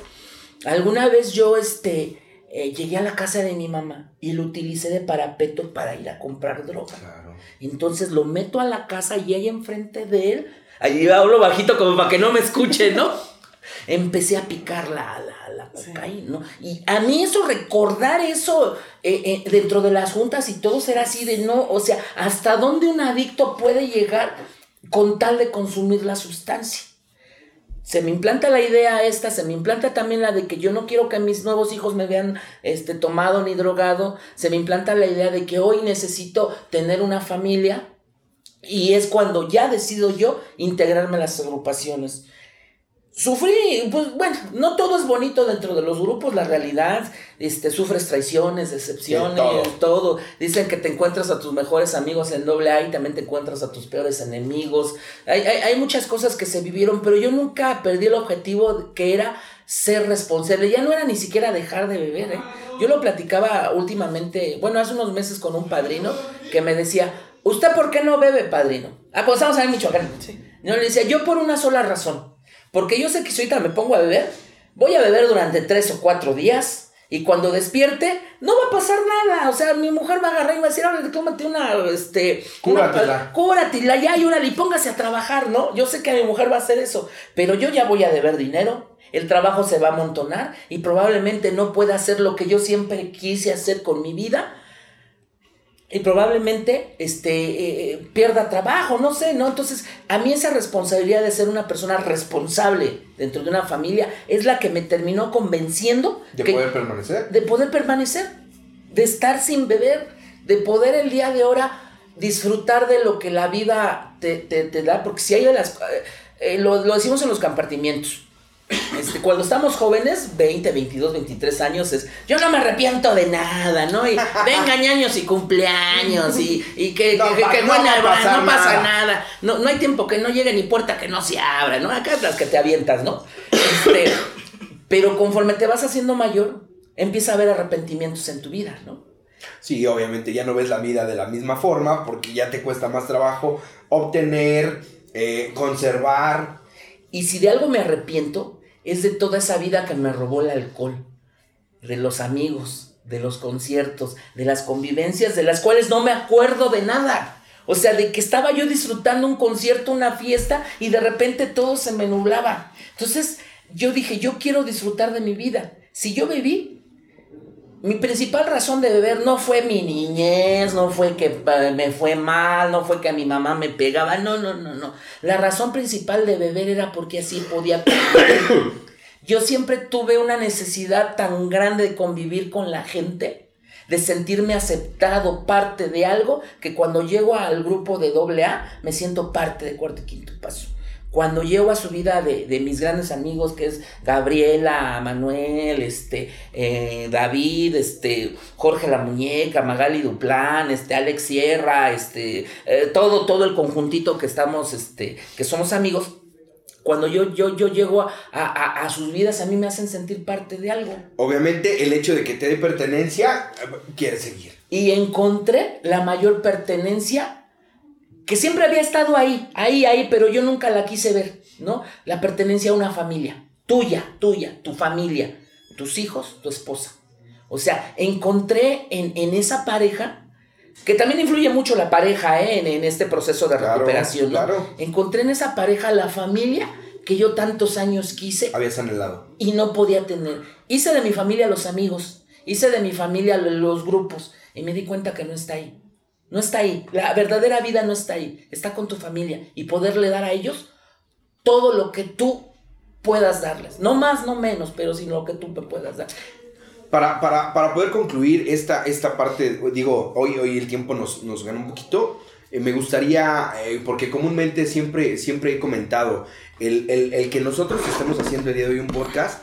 alguna vez yo este, eh, llegué a la casa de mi mamá y lo utilicé de parapeto para ir a comprar droga. Claro. Entonces lo meto a la casa y ahí enfrente de él, allí hablo bajito como para que no me escuche, ¿no? Empecé a picar la, la, la ¿no? Y a mí eso, recordar eso eh, eh, dentro de las juntas y todo será así de no, o sea, ¿hasta dónde un adicto puede llegar con tal de consumir la sustancia? Se me implanta la idea esta, se me implanta también la de que yo no quiero que mis nuevos hijos me vean este, tomado ni drogado, se me implanta la idea de que hoy necesito tener una familia y es cuando ya decido yo integrarme a las agrupaciones. Sufrí, pues bueno, no todo es bonito dentro de los grupos, la realidad, este, sufres traiciones, decepciones, Sí, todo. todo. Dicen que te encuentras a tus mejores amigos en doble A y también te encuentras a tus peores enemigos. Hay, hay, hay muchas cosas que se vivieron, pero yo nunca perdí el objetivo que era ser responsable. Ya no era ni siquiera dejar de beber, ¿eh? Yo lo platicaba últimamente, bueno, hace unos meses con un padrino que me decía, ¿usted por qué no bebe, padrino? Ah, estábamos en Michoacán. Yo le decía, yo por una sola razón. Porque yo sé que si ahorita me pongo a beber, voy a beber durante tres o cuatro días. Y cuando despierte, no va a pasar nada. O sea, mi mujer va a agarrar y va a decir, ahora tómate una, este... Cúratela. Una, cúratela ya y órale, y póngase a trabajar, ¿no? Yo sé que mi mujer va a hacer eso. Pero yo ya voy a deber dinero. El trabajo se va a amontonar y probablemente no pueda hacer lo que yo siempre quise hacer con mi vida y probablemente este, eh, pierda trabajo, no sé, ¿no? Entonces, a mí esa responsabilidad de ser una persona responsable dentro de una familia es la que me terminó convenciendo De que- poder permanecer. de poder permanecer, de estar sin beber, de poder el día de ahora disfrutar de lo que la vida te, te- te da, porque si hay de las... eh, eh, lo, lo decimos en los compartimientos. Este, cuando estamos jóvenes, 20, 22, 23 años, es yo no me arrepiento de nada, ¿no? Y vengan años y cumpleaños y, y que, No que- que buena pasa nada. nada. No, no hay tiempo que no llegue ni puerta que no se abra, ¿no? Acá es las que te avientas, ¿no? Este, pero conforme te vas haciendo mayor, empieza a haber arrepentimientos en tu vida, ¿no? Sí, obviamente ya no ves la vida de la misma forma porque ya te cuesta más trabajo obtener, eh, conservar. Y si de algo me arrepiento, es de toda esa vida que me robó el alcohol, de los amigos, de los conciertos, de las convivencias, de las cuales no me acuerdo de nada. O sea, de que estaba yo disfrutando un concierto, una fiesta, y de repente todo se me nublaba. Entonces, yo dije, yo quiero disfrutar de mi vida. Si yo bebí, mi principal razón de beber no fue mi niñez, no fue que eh, me fue mal, no fue que mi mamá me pegaba, no, no, no, no. La razón principal de beber era porque así podía Yo siempre tuve una necesidad tan grande de convivir con la gente, de sentirme aceptado, parte de algo, que cuando llego al grupo de AA me siento parte de cuarto y quinto paso cuando llego a su vida de, mis grandes amigos, que es Gabriela, Manuel, este, eh, David, este, Jorge la Muñeca, Magali Duplán, este, Alex Sierra, este, eh, todo, todo el conjuntito que estamos, este, que somos amigos, cuando yo, yo, yo llego a, a, sus vidas, a mí me hacen sentir parte de algo. Obviamente, el hecho de que te dé pertenencia, quiere seguir. Y encontré la mayor pertenencia que siempre había estado ahí, ahí, ahí, pero yo nunca la quise ver, ¿no? La pertenencia a una familia, tuya, tuya, tu familia, tus hijos, tu esposa. O sea, encontré en, esa pareja, que también influye mucho la pareja ¿eh? en, este proceso de recuperación, ¿no? Claro. Encontré en esa pareja la familia que yo tantos años quise. Habías anhelado. Y no podía tener. Hice de mi familia los amigos, hice de mi familia los grupos, y me di cuenta que no está ahí. No está ahí. La verdadera vida no está ahí. Está con tu familia y poderle dar a ellos todo lo que tú puedas darles. No más, no menos, pero sino lo que tú me puedas dar. Para, para, poder concluir esta, esta parte, digo, hoy, hoy el tiempo nos, nos gana un poquito. Eh, me gustaría, eh, porque comúnmente siempre, siempre he comentado, el, el, que nosotros estamos haciendo el día de hoy un podcast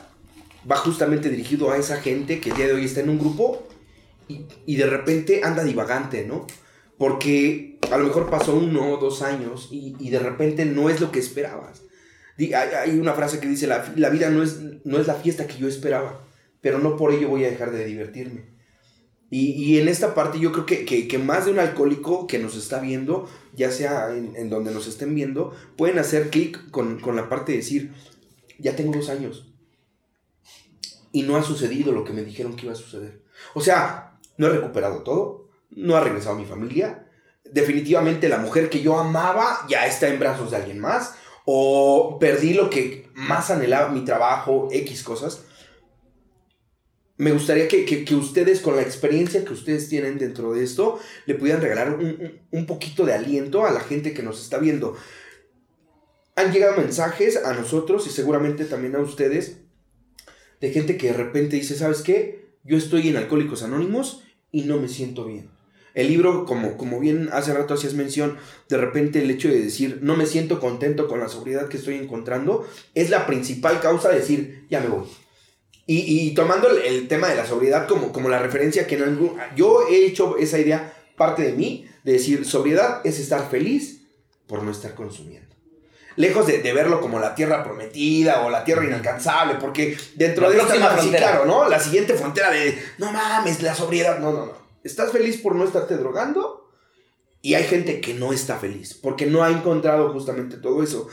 va justamente dirigido a esa gente que el día de hoy está en un grupo y, y de repente anda divagante, ¿no? Porque a lo mejor pasó uno o dos años y, de repente no es lo que esperabas. Hay, una frase que dice, la, vida no es, no es la fiesta que yo esperaba, pero no por ello voy a dejar de divertirme. Y, en esta parte yo creo que, que, más de un alcohólico que nos está viendo, ya sea en, donde nos estén viendo, pueden hacer clic con la parte de decir, ya tengo dos años. Y no ha sucedido lo que me dijeron que iba a suceder. O sea, no he recuperado todo, no ha regresado a mi familia. Definitivamente la mujer que yo amaba ya está en brazos de alguien más. O perdí lo que más anhelaba, mi trabajo, X cosas. Me gustaría que, ustedes, con la experiencia que ustedes tienen dentro de esto, le pudieran regalar un, un poquito de aliento a la gente que nos está viendo. Han llegado mensajes a nosotros y seguramente también a ustedes de gente que de repente dice, ¿sabes qué? Yo estoy en Alcohólicos Anónimos y no me siento bien. El libro, como, como bien hace rato hacías mención, de repente el hecho de decir no me siento contento con la sobriedad que estoy encontrando, es la principal causa de decir ya me voy. Y, tomando el, tema de la sobriedad como, como la referencia que en algún, yo he hecho esa idea parte de mí, de decir sobriedad es estar feliz por no estar consumiendo. Lejos de, verlo como la tierra prometida o la tierra inalcanzable, porque dentro de esta sí, claro, ¿no? La siguiente frontera de no mames, la sobriedad, no, no, no estás feliz por no estarte drogando y hay gente que no está feliz porque no ha encontrado justamente todo eso.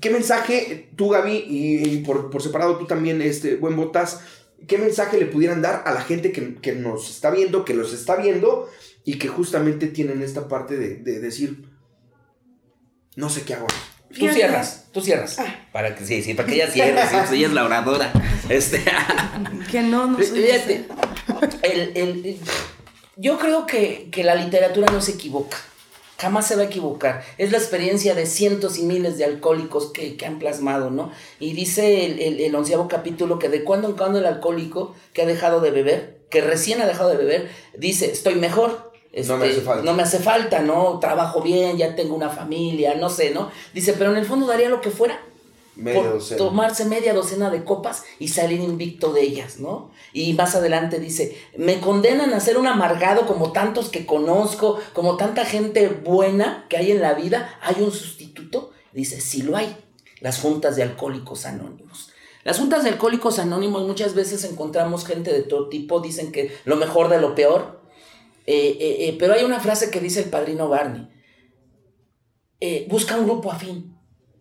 ¿Qué mensaje tú, Gaby, y, por, separado tú también, este, buen botas, qué mensaje le pudieran dar a la gente que, nos está viendo, que los está viendo y que justamente tienen esta parte de, decir, no sé qué hago? Tú cierras, tú cierras. Ah. Para que sí, sí, para que ella cierre, sí, pues ella es la oradora. Este. que no, no soy el, el, yo creo que, la literatura no se equivoca. Jamás se va a equivocar. Es la experiencia de cientos y miles de alcohólicos que, han plasmado, ¿no? Y dice el, el, onceavo capítulo que de cuando en cuando el alcohólico que ha dejado de beber, que recién ha dejado de beber, dice, estoy mejor, no, me este, hace falta. no me hace falta, ¿no? Trabajo bien, ya tengo una familia, no sé, ¿no? Dice, pero en el fondo daría lo que fuera por tomarse media docena de copas y salir invicto de ellas, ¿no? Y más adelante dice, me condenan a ser un amargado como tantos que conozco, como tanta gente buena que hay en la vida, ¿hay un sustituto? Dice, sí lo hay, las juntas de alcohólicos anónimos. Las juntas de alcohólicos anónimos muchas veces encontramos gente de todo tipo, dicen que lo mejor de lo peor, eh, eh, eh, pero hay una frase que dice el padrino Barney, busca un grupo afín,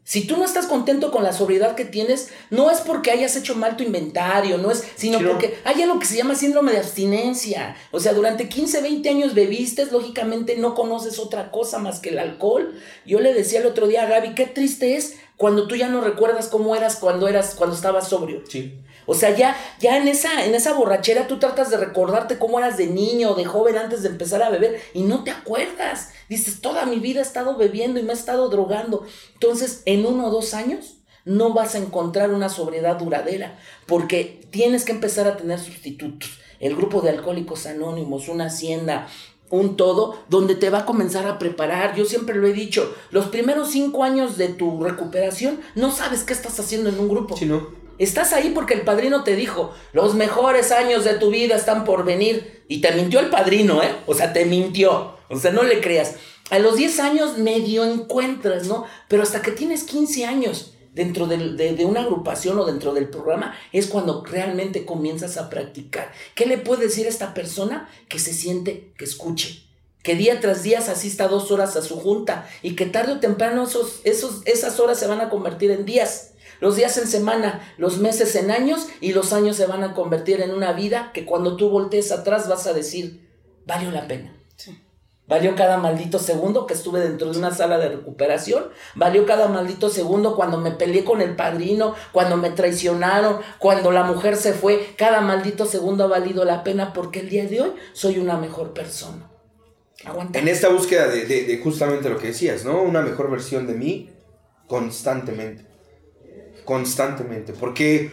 si tú no estás contento con la sobriedad que tienes, no es porque hayas hecho mal tu inventario, no es, sino porque hay algo que se llama síndrome de abstinencia. O sea, durante 15, 20 años bebiste, lógicamente no conoces otra cosa más que el alcohol. Yo le decía el otro día a Gaby, qué triste es cuando tú ya no recuerdas cómo eras cuando eras cuando estabas sobrio. Sí. O sea, ya, ya en, esa, en esa borrachera tú tratas de recordarte cómo eras de niño o de joven antes de empezar a beber y no te acuerdas. Dices, toda mi vida he estado bebiendo y me he estado drogando. Entonces, en uno o dos años no vas a encontrar una sobriedad duradera porque tienes que empezar a tener sustitutos. El grupo de alcohólicos anónimos, una hacienda, un todo donde te va a comenzar a preparar. Yo siempre lo he dicho, los primeros cinco años de tu recuperación no sabes qué estás haciendo en un grupo. Sí, ¿no? Estás ahí porque el padrino te dijo, los mejores años de tu vida están por venir. Y te mintió el padrino, ¿eh? O sea, te mintió. O sea, no le creas. A los 10 años medio encuentras, ¿no? Pero hasta que tienes 15 años dentro de, una agrupación o dentro del programa es cuando realmente comienzas a practicar. ¿Qué le puede decir a esta persona que se siente, que escuche? Que día tras día asista dos horas a su junta y que tarde o temprano esos, esas horas se van a convertir en días los días en semana, los meses en años y los años se van a convertir en una vida que cuando tú voltees atrás vas a decir, valió la pena. Valió cada maldito segundo que estuve dentro de una sala de recuperación. Valió cada maldito segundo cuando me peleé con el padrino, cuando me traicionaron, cuando la mujer se fue. Cada maldito segundo ha valido la pena porque el día de hoy soy una mejor persona. Aguanta. En esta búsqueda de, de justamente lo que decías, ¿no? Una mejor versión de mí constantemente constantemente, porque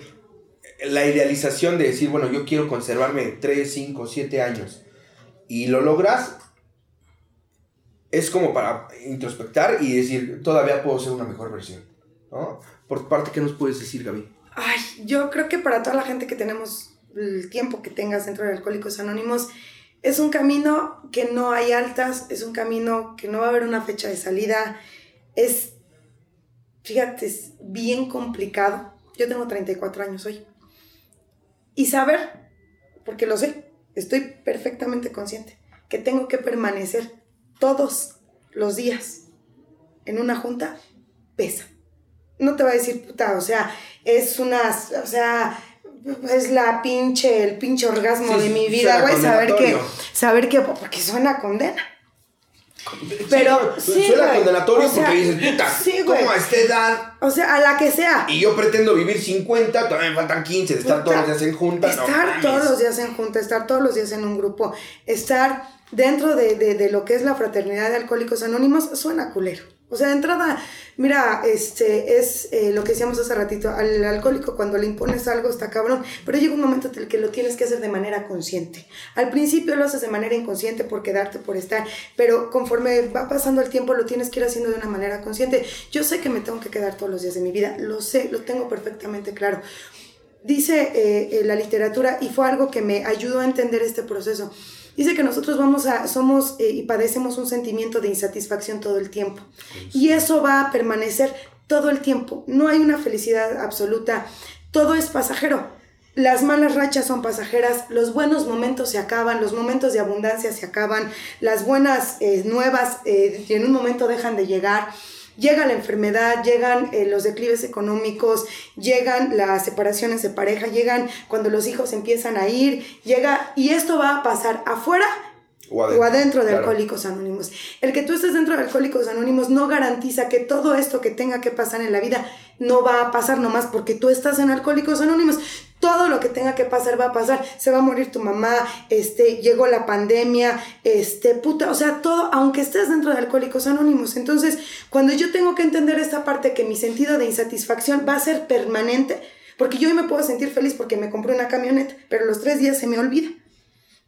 la idealización de decir, bueno, yo quiero conservarme 3, 5, 7 años y lo logras, es como para introspectar y decir, todavía puedo ser una mejor versión. ¿no? Por parte, ¿qué nos puedes decir, Gaby? Ay, yo creo que para toda la gente que tenemos el tiempo que tengas dentro de Alcohólicos Anónimos, es un camino que no hay altas, es un camino que no va a haber una fecha de salida, es fíjate, es bien complicado. Yo tengo 34 años hoy. Y saber, porque lo sé, estoy perfectamente consciente, que tengo que permanecer todos los días en una junta, pesa. No te va a decir puta, o sea, es una, o sea, es la pinche, el pinche orgasmo de mi vida, güey, saber que, saber que, porque suena condena. Pero sí, suena condenatorio porque dices, puta, ¿cómo a esta edad? O sea, a la que sea. Y yo pretendo vivir 50, todavía me faltan 15, de estar todos los días en junta. Estar todos los días en junta, estar todos los días en un grupo, estar dentro de, de, de lo que es la fraternidad de alcohólicos anónimos, suena culero. O sea, de entrada, mira, este es eh, lo que decíamos hace ratito, al alcohólico cuando le impones algo está cabrón, pero llega un momento en el que lo tienes que hacer de manera consciente. Al principio lo haces de manera inconsciente por quedarte, por estar, pero conforme va pasando el tiempo lo tienes que ir haciendo de una manera consciente. Yo sé que me tengo que quedar todos los días de mi vida, lo sé, lo tengo perfectamente claro. Dice eh, la literatura, y fue algo que me ayudó a entender este proceso Dice que nosotros vamos a, somos eh, y padecemos un sentimiento de insatisfacción todo el tiempo. Y eso va a permanecer todo el tiempo. No hay una felicidad absoluta. Todo es pasajero. Las malas rachas son pasajeras, los buenos momentos se acaban, los momentos de abundancia se acaban, las buenas eh, nuevas eh, en un momento dejan de llegar llega la enfermedad, llegan eh, los declives económicos, llegan las separaciones de pareja, llegan cuando los hijos empiezan a ir, llega y esto va a pasar afuera o adentro, de Alcohólicos Anónimos. El que tú estés dentro de Alcohólicos Anónimos no garantiza que todo esto que tenga que pasar en la vida no va a pasar nomás porque tú estás en Alcohólicos Anónimos. Todo lo que tenga que pasar va a pasar. Se va a morir tu mamá, este, llegó la pandemia, este, puta, o sea, todo, aunque estés dentro de Alcohólicos Anónimos. Entonces, cuando yo tengo que entender esta parte que mi sentido de insatisfacción va a ser permanente, porque yo hoy me puedo sentir feliz porque me compré una camioneta, pero los tres días se me olvida.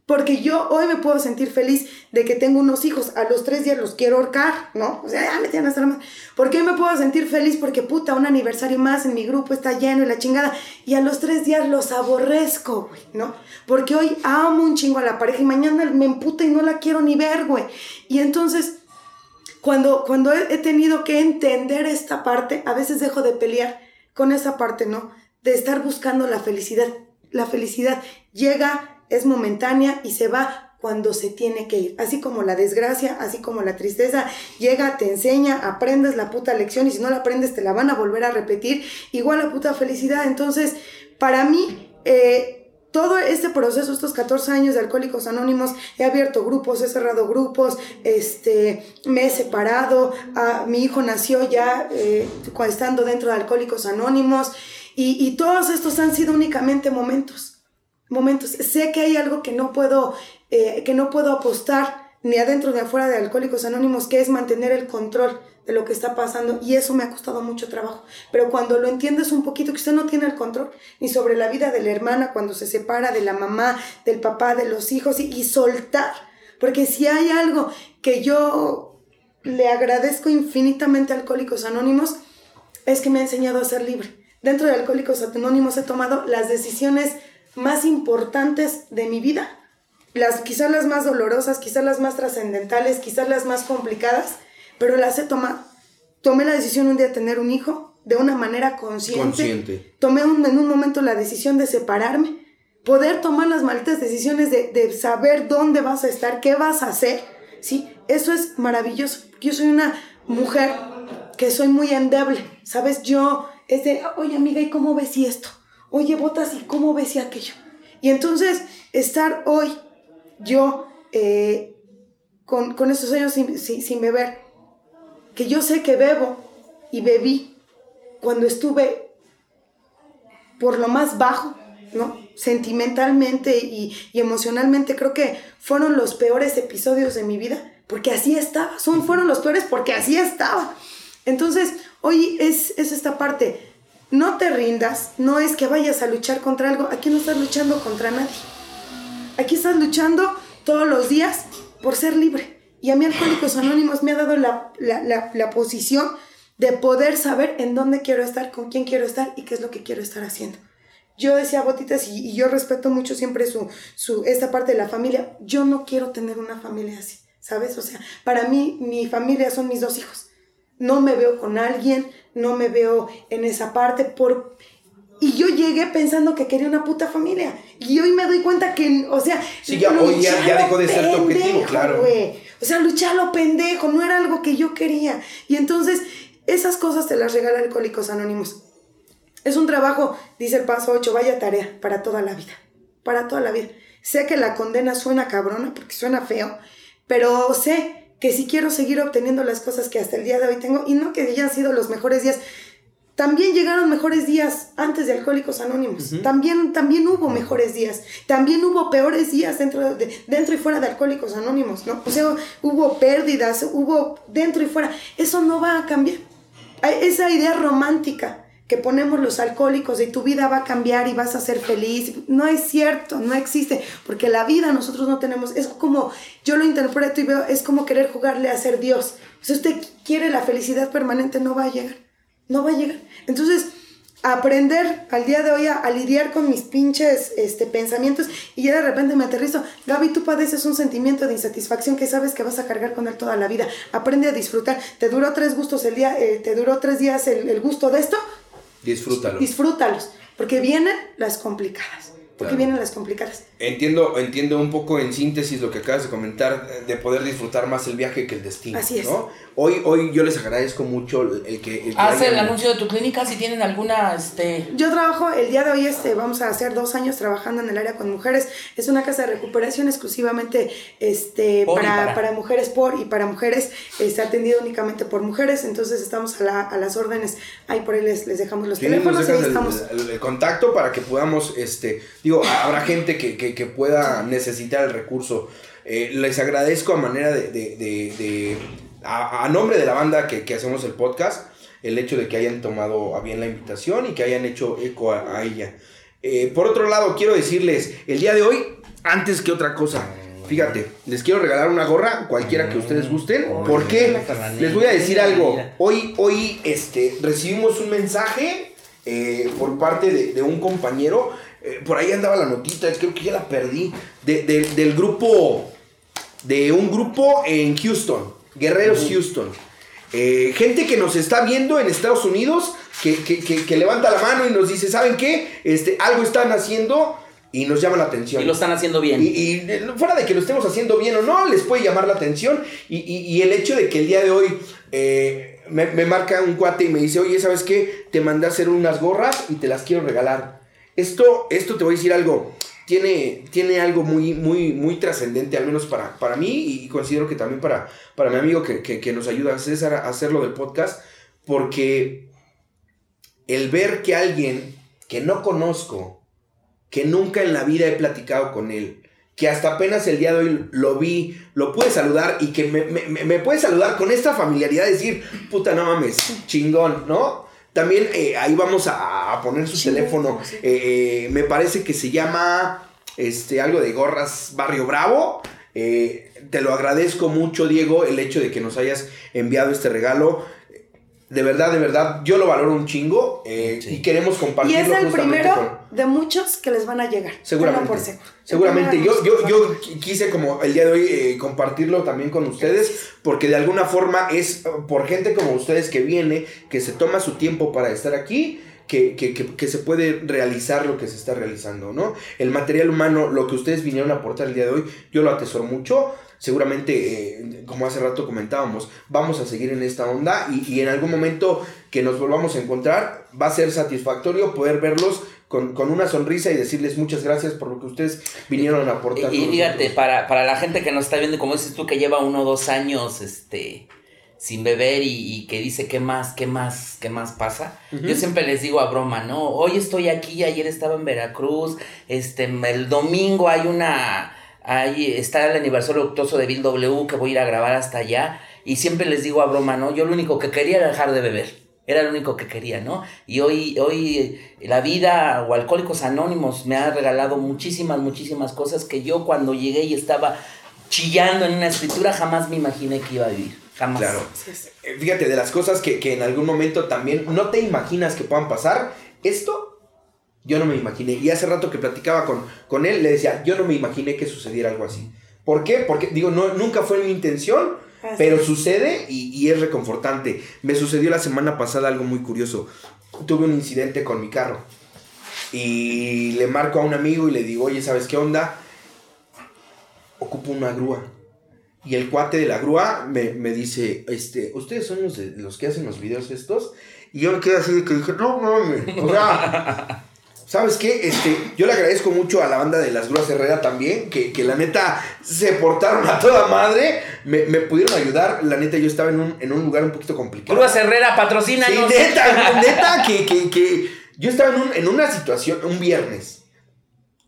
Porque yo hoy me puedo sentir feliz de que tengo unos hijos, a los tres días los quiero ahorcar, ¿no? O sea, ya me tienen hasta la más. Porque hoy me puedo sentir feliz porque, puta, un aniversario más en mi grupo está lleno y la chingada. Y a los tres días los aborrezco, güey, ¿no? Porque hoy amo un chingo a la pareja y mañana me emputa y no la quiero ni ver, güey. Y entonces, cuando, cuando he tenido que entender esta parte, a veces dejo de pelear con esa parte, ¿no? De estar buscando la felicidad. La felicidad llega es momentánea y se va cuando se tiene que ir. Así como la desgracia, así como la tristeza, llega, te enseña, aprendes la puta lección y si no la aprendes te la van a volver a repetir. Igual la puta felicidad. Entonces, para mí, eh, todo este proceso, estos 14 años de Alcohólicos Anónimos, he abierto grupos, he cerrado grupos, este, me he separado, mi hijo nació ya eh, estando dentro de Alcohólicos Anónimos y todos estos han sido únicamente momentos, momentos. Sé que hay algo que no puedo, eh, que no puedo apostar ni adentro ni afuera de Alcohólicos Anónimos, que es mantener el control de lo que está pasando y eso me ha costado mucho trabajo. Pero cuando lo entiendes un poquito, que usted no tiene el control ni sobre la vida de la hermana cuando se separa de la mamá, del papá, de los hijos y, y soltar. Porque si hay algo que yo le agradezco infinitamente a Alcohólicos Anónimos, es que me ha enseñado a ser libre. Dentro de Alcohólicos Anónimos he tomado las decisiones más importantes de mi vida, las quizás las más dolorosas, quizás las más trascendentales, quizás las más complicadas, pero las he tomado. Tomé la decisión un día de tener un hijo de una manera consciente. Consciente. Tomé un- en un momento la decisión de separarme, poder tomar las malditas decisiones de, de saber dónde vas a estar, qué vas a hacer. Sí, eso es maravilloso. Yo soy una mujer que soy muy endeble, ¿sabes? Yo es de, oye amiga, ¿y cómo ves y esto? Oye, botas, ¿y cómo ves y aquello? Y entonces, estar hoy yo eh, con, con esos años sin, sin, beber, que yo sé que bebo y bebí cuando estuve por lo más bajo, ¿no? Sentimentalmente y, y emocionalmente, creo que fueron los peores episodios de mi vida, porque así estaba, son, fueron los peores porque así estaba. Entonces, hoy es, es esta parte, no te rindas, no es que vayas a luchar contra algo, aquí no estás luchando contra nadie. Aquí estás luchando todos los días por ser libre. Y a mí Alcohólicos Anónimos me ha dado la, la, la, la posición de poder saber en dónde quiero estar, con quién quiero estar y qué es lo que quiero estar haciendo. Yo decía Botitas y, y yo respeto mucho siempre su, su, esta parte de la familia. Yo no quiero tener una familia así, ¿sabes? O sea, para mí mi familia son mis dos hijos. No me veo con alguien, no me veo en esa parte por... Y yo llegué pensando que quería una puta familia. Y hoy me doy cuenta que, o sea... Sí, ya, hoy ya, dejó de ser tu objetivo, claro. O sea, luchar lo pendejo, no era algo que yo quería. Y entonces, esas cosas te las regala Alcohólicos Anónimos. Es un trabajo, dice el paso 8, vaya tarea para toda la vida. Para toda la vida. Sé que la condena suena cabrona porque suena feo, pero sé que si quiero seguir obteniendo las cosas que hasta el día de hoy tengo, y no que hayan sido los mejores días, también llegaron mejores días antes de Alcohólicos Anónimos. también, también hubo mejores días. También hubo peores días dentro, de, dentro y fuera de Alcohólicos Anónimos, ¿no? O sea, hubo pérdidas, hubo dentro y fuera. Eso no va a cambiar. Esa idea romántica que ponemos los alcohólicos de tu vida va a cambiar y vas a ser feliz. No es cierto, no existe, porque la vida nosotros no tenemos, es como, yo lo interpreto y veo, es como querer jugarle a ser Dios. Si usted quiere la felicidad permanente, no va a llegar, no va a llegar. Entonces, aprender al día de hoy a, a, lidiar con mis pinches este, pensamientos y ya de repente me aterrizo. Gaby, tú padeces un sentimiento de insatisfacción que sabes que vas a cargar con él toda la vida. Aprende a disfrutar. ¿Te duró tres gustos el día? Eh, ¿Te duró tres días el, el gusto de esto? Disfrútalo. Disfrútalos. Porque vienen las complicadas. Porque claro. vienen las complicadas. Entiendo, entiendo un poco en síntesis lo que acabas de comentar, de poder disfrutar más el viaje que el destino. Así es. ¿no? Hoy, hoy yo les agradezco mucho el que... El que Haz el anuncio de tu clínica si tienen alguna... Este... Yo trabajo, el día de hoy este, vamos a hacer dos años trabajando en el área con mujeres. Es una casa de recuperación exclusivamente este, para, para. para, mujeres por y para mujeres. Está atendido únicamente por mujeres, entonces estamos a, la, a las órdenes. Ahí por ahí les, les dejamos los Sí, teléfonos ahí estamos. el, el- el contacto para que podamos, este, digo, habrá gente que, que- que pueda necesitar el recurso. Eh, les agradezco a manera de, de- de- de- a, a nombre de la banda que, que hacemos el podcast, el hecho de que hayan tomado a bien la invitación y que hayan hecho eco a, a ella. Eh, por otro lado, quiero decirles, el día de hoy, antes que otra cosa, fíjate, les quiero regalar una gorra, cualquiera que ustedes gusten, porque les voy a decir algo. Hoy, hoy, este, recibimos un mensaje eh, por parte de, de un compañero. Eh, por ahí andaba la notita, creo que ya la perdí. de- de- del grupo, de un grupo en Houston, Guerreros Houston. Eh, gente que nos está viendo en Estados Unidos, que, que- que- que levanta la mano y nos dice, ¿saben qué? Este, algo están haciendo y nos llama la atención. Y lo están haciendo bien. Y, y, eh, fuera de que lo estemos haciendo bien o no, les puede llamar la atención. Y, y- y el hecho de que el día de hoy eh, me, me marca un cuate y me dice, oye, ¿sabes qué? Te mandé a hacer unas gorras y te las quiero regalar. Esto, esto te voy a decir algo. tiene, tiene algo muy, muy, muy trascendente, al menos para, para mí, y considero que también para, para mi amigo que, que, nos ayuda César a hacerlo del podcast, porque el ver que alguien que no conozco, que nunca en la vida he platicado con él, que hasta apenas el día de hoy lo vi, lo pude saludar y que me, me, me puede saludar con esta familiaridad, decir, puta, no mames, chingón, ¿no? También eh, ahí vamos a, a poner su teléfono. sí. Eh, me parece que se llama este, algo de Gorras Barrio Bravo. Eh, te lo agradezco mucho, Diego, el hecho de que nos hayas enviado este regalo. De verdad, de verdad, yo lo valoro un chingo eh, Sí. y queremos Y compartirlo es el primero con- de muchos que les van a llegar. Seguramente. Tenlo por seguro. Seguramente. Yo, yo, yo quise como el día de hoy eh, compartirlo también con ustedes porque de alguna forma es por gente como ustedes que viene, que se toma su tiempo para estar aquí. Que, que, que, que se puede realizar lo que se está realizando, ¿no? El material humano, lo que ustedes vinieron a aportar el día de hoy, yo lo atesoro mucho. Seguramente, eh, como hace rato comentábamos, vamos a seguir en esta onda y, y en algún momento que nos volvamos a encontrar, va a ser satisfactorio poder verlos con, con una sonrisa y decirles muchas gracias por lo que ustedes vinieron a aportar. Y, y fíjate, para, para la gente que nos está viendo, como dices tú, que lleva uno o dos años este, sin beber y, y que dice, ¿qué más, qué más, qué más pasa? Yo siempre les digo a broma, ¿no? Hoy estoy aquí, ayer estaba en Veracruz, este, el domingo hay una, ahí está el aniversario luctuoso de Bill W que voy a ir a grabar hasta allá y siempre les digo a broma, ¿no? Yo lo único que quería era dejar de beber. Era lo único que quería, ¿no? Y hoy, hoy la vida o Alcohólicos Anónimos me ha regalado muchísimas, muchísimas cosas que yo cuando llegué y estaba chillando en una escritura jamás me imaginé que iba a vivir. Jamás. Claro. Eh, Fíjate, de las cosas que, que en algún momento también no te imaginas que puedan pasar, esto yo no me imaginé. Y hace rato que platicaba con, con él, le decía, yo no me imaginé que sucediera algo así. ¿Por qué? Porque, digo, no, nunca fue mi intención, Así pero sucede y, y es reconfortante. Me sucedió la semana pasada algo muy curioso. Tuve un incidente con mi carro. Y le marco a un amigo y le digo, oye, ¿sabes qué onda? Ocupo una grúa. Y el cuate de la grúa me, me dice, este, ¿ustedes son los, de, los que hacen los videos estos? Y yo me quedé así de que dije, no mames. O sea, ¿sabes qué? Este, yo le agradezco mucho a la banda de las grúas Herrera también, que, que la neta se portaron a toda madre. Me, me pudieron ayudar. La neta, yo estaba en un, en un lugar un poquito complicado. Grúas Herrera, Sí, patrocínanos. neta, neta, que, que, que yo estaba en, un- en una situación, un viernes,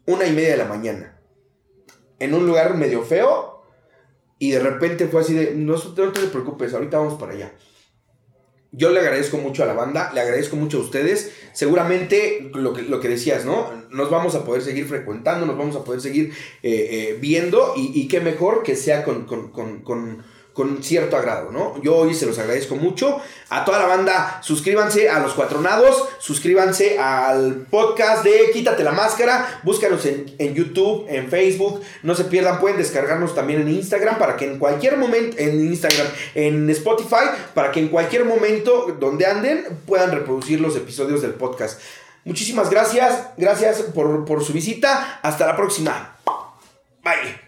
una y media de la mañana, en un lugar medio feo, y de repente fue así de, no, te preocupes, ahorita vamos para allá. Yo le agradezco mucho a la banda, le agradezco mucho a ustedes. Seguramente lo que, lo que decías, ¿no? Nos vamos a poder seguir frecuentando, nos vamos a poder seguir eh, eh, viendo y, qué mejor que sea con- con cierto agrado, ¿no? Yo hoy se los agradezco mucho. A toda la banda, suscríbanse a Los Cuatronados, suscríbanse al podcast de Quítate la Máscara, búscanos en, en YouTube, en Facebook, no se pierdan, pueden descargarnos también en Instagram para que en cualquier momento, en Instagram, en Spotify, para que en cualquier momento donde anden puedan reproducir los episodios del podcast. Muchísimas gracias, gracias por, por su visita, hasta la próxima. Bye.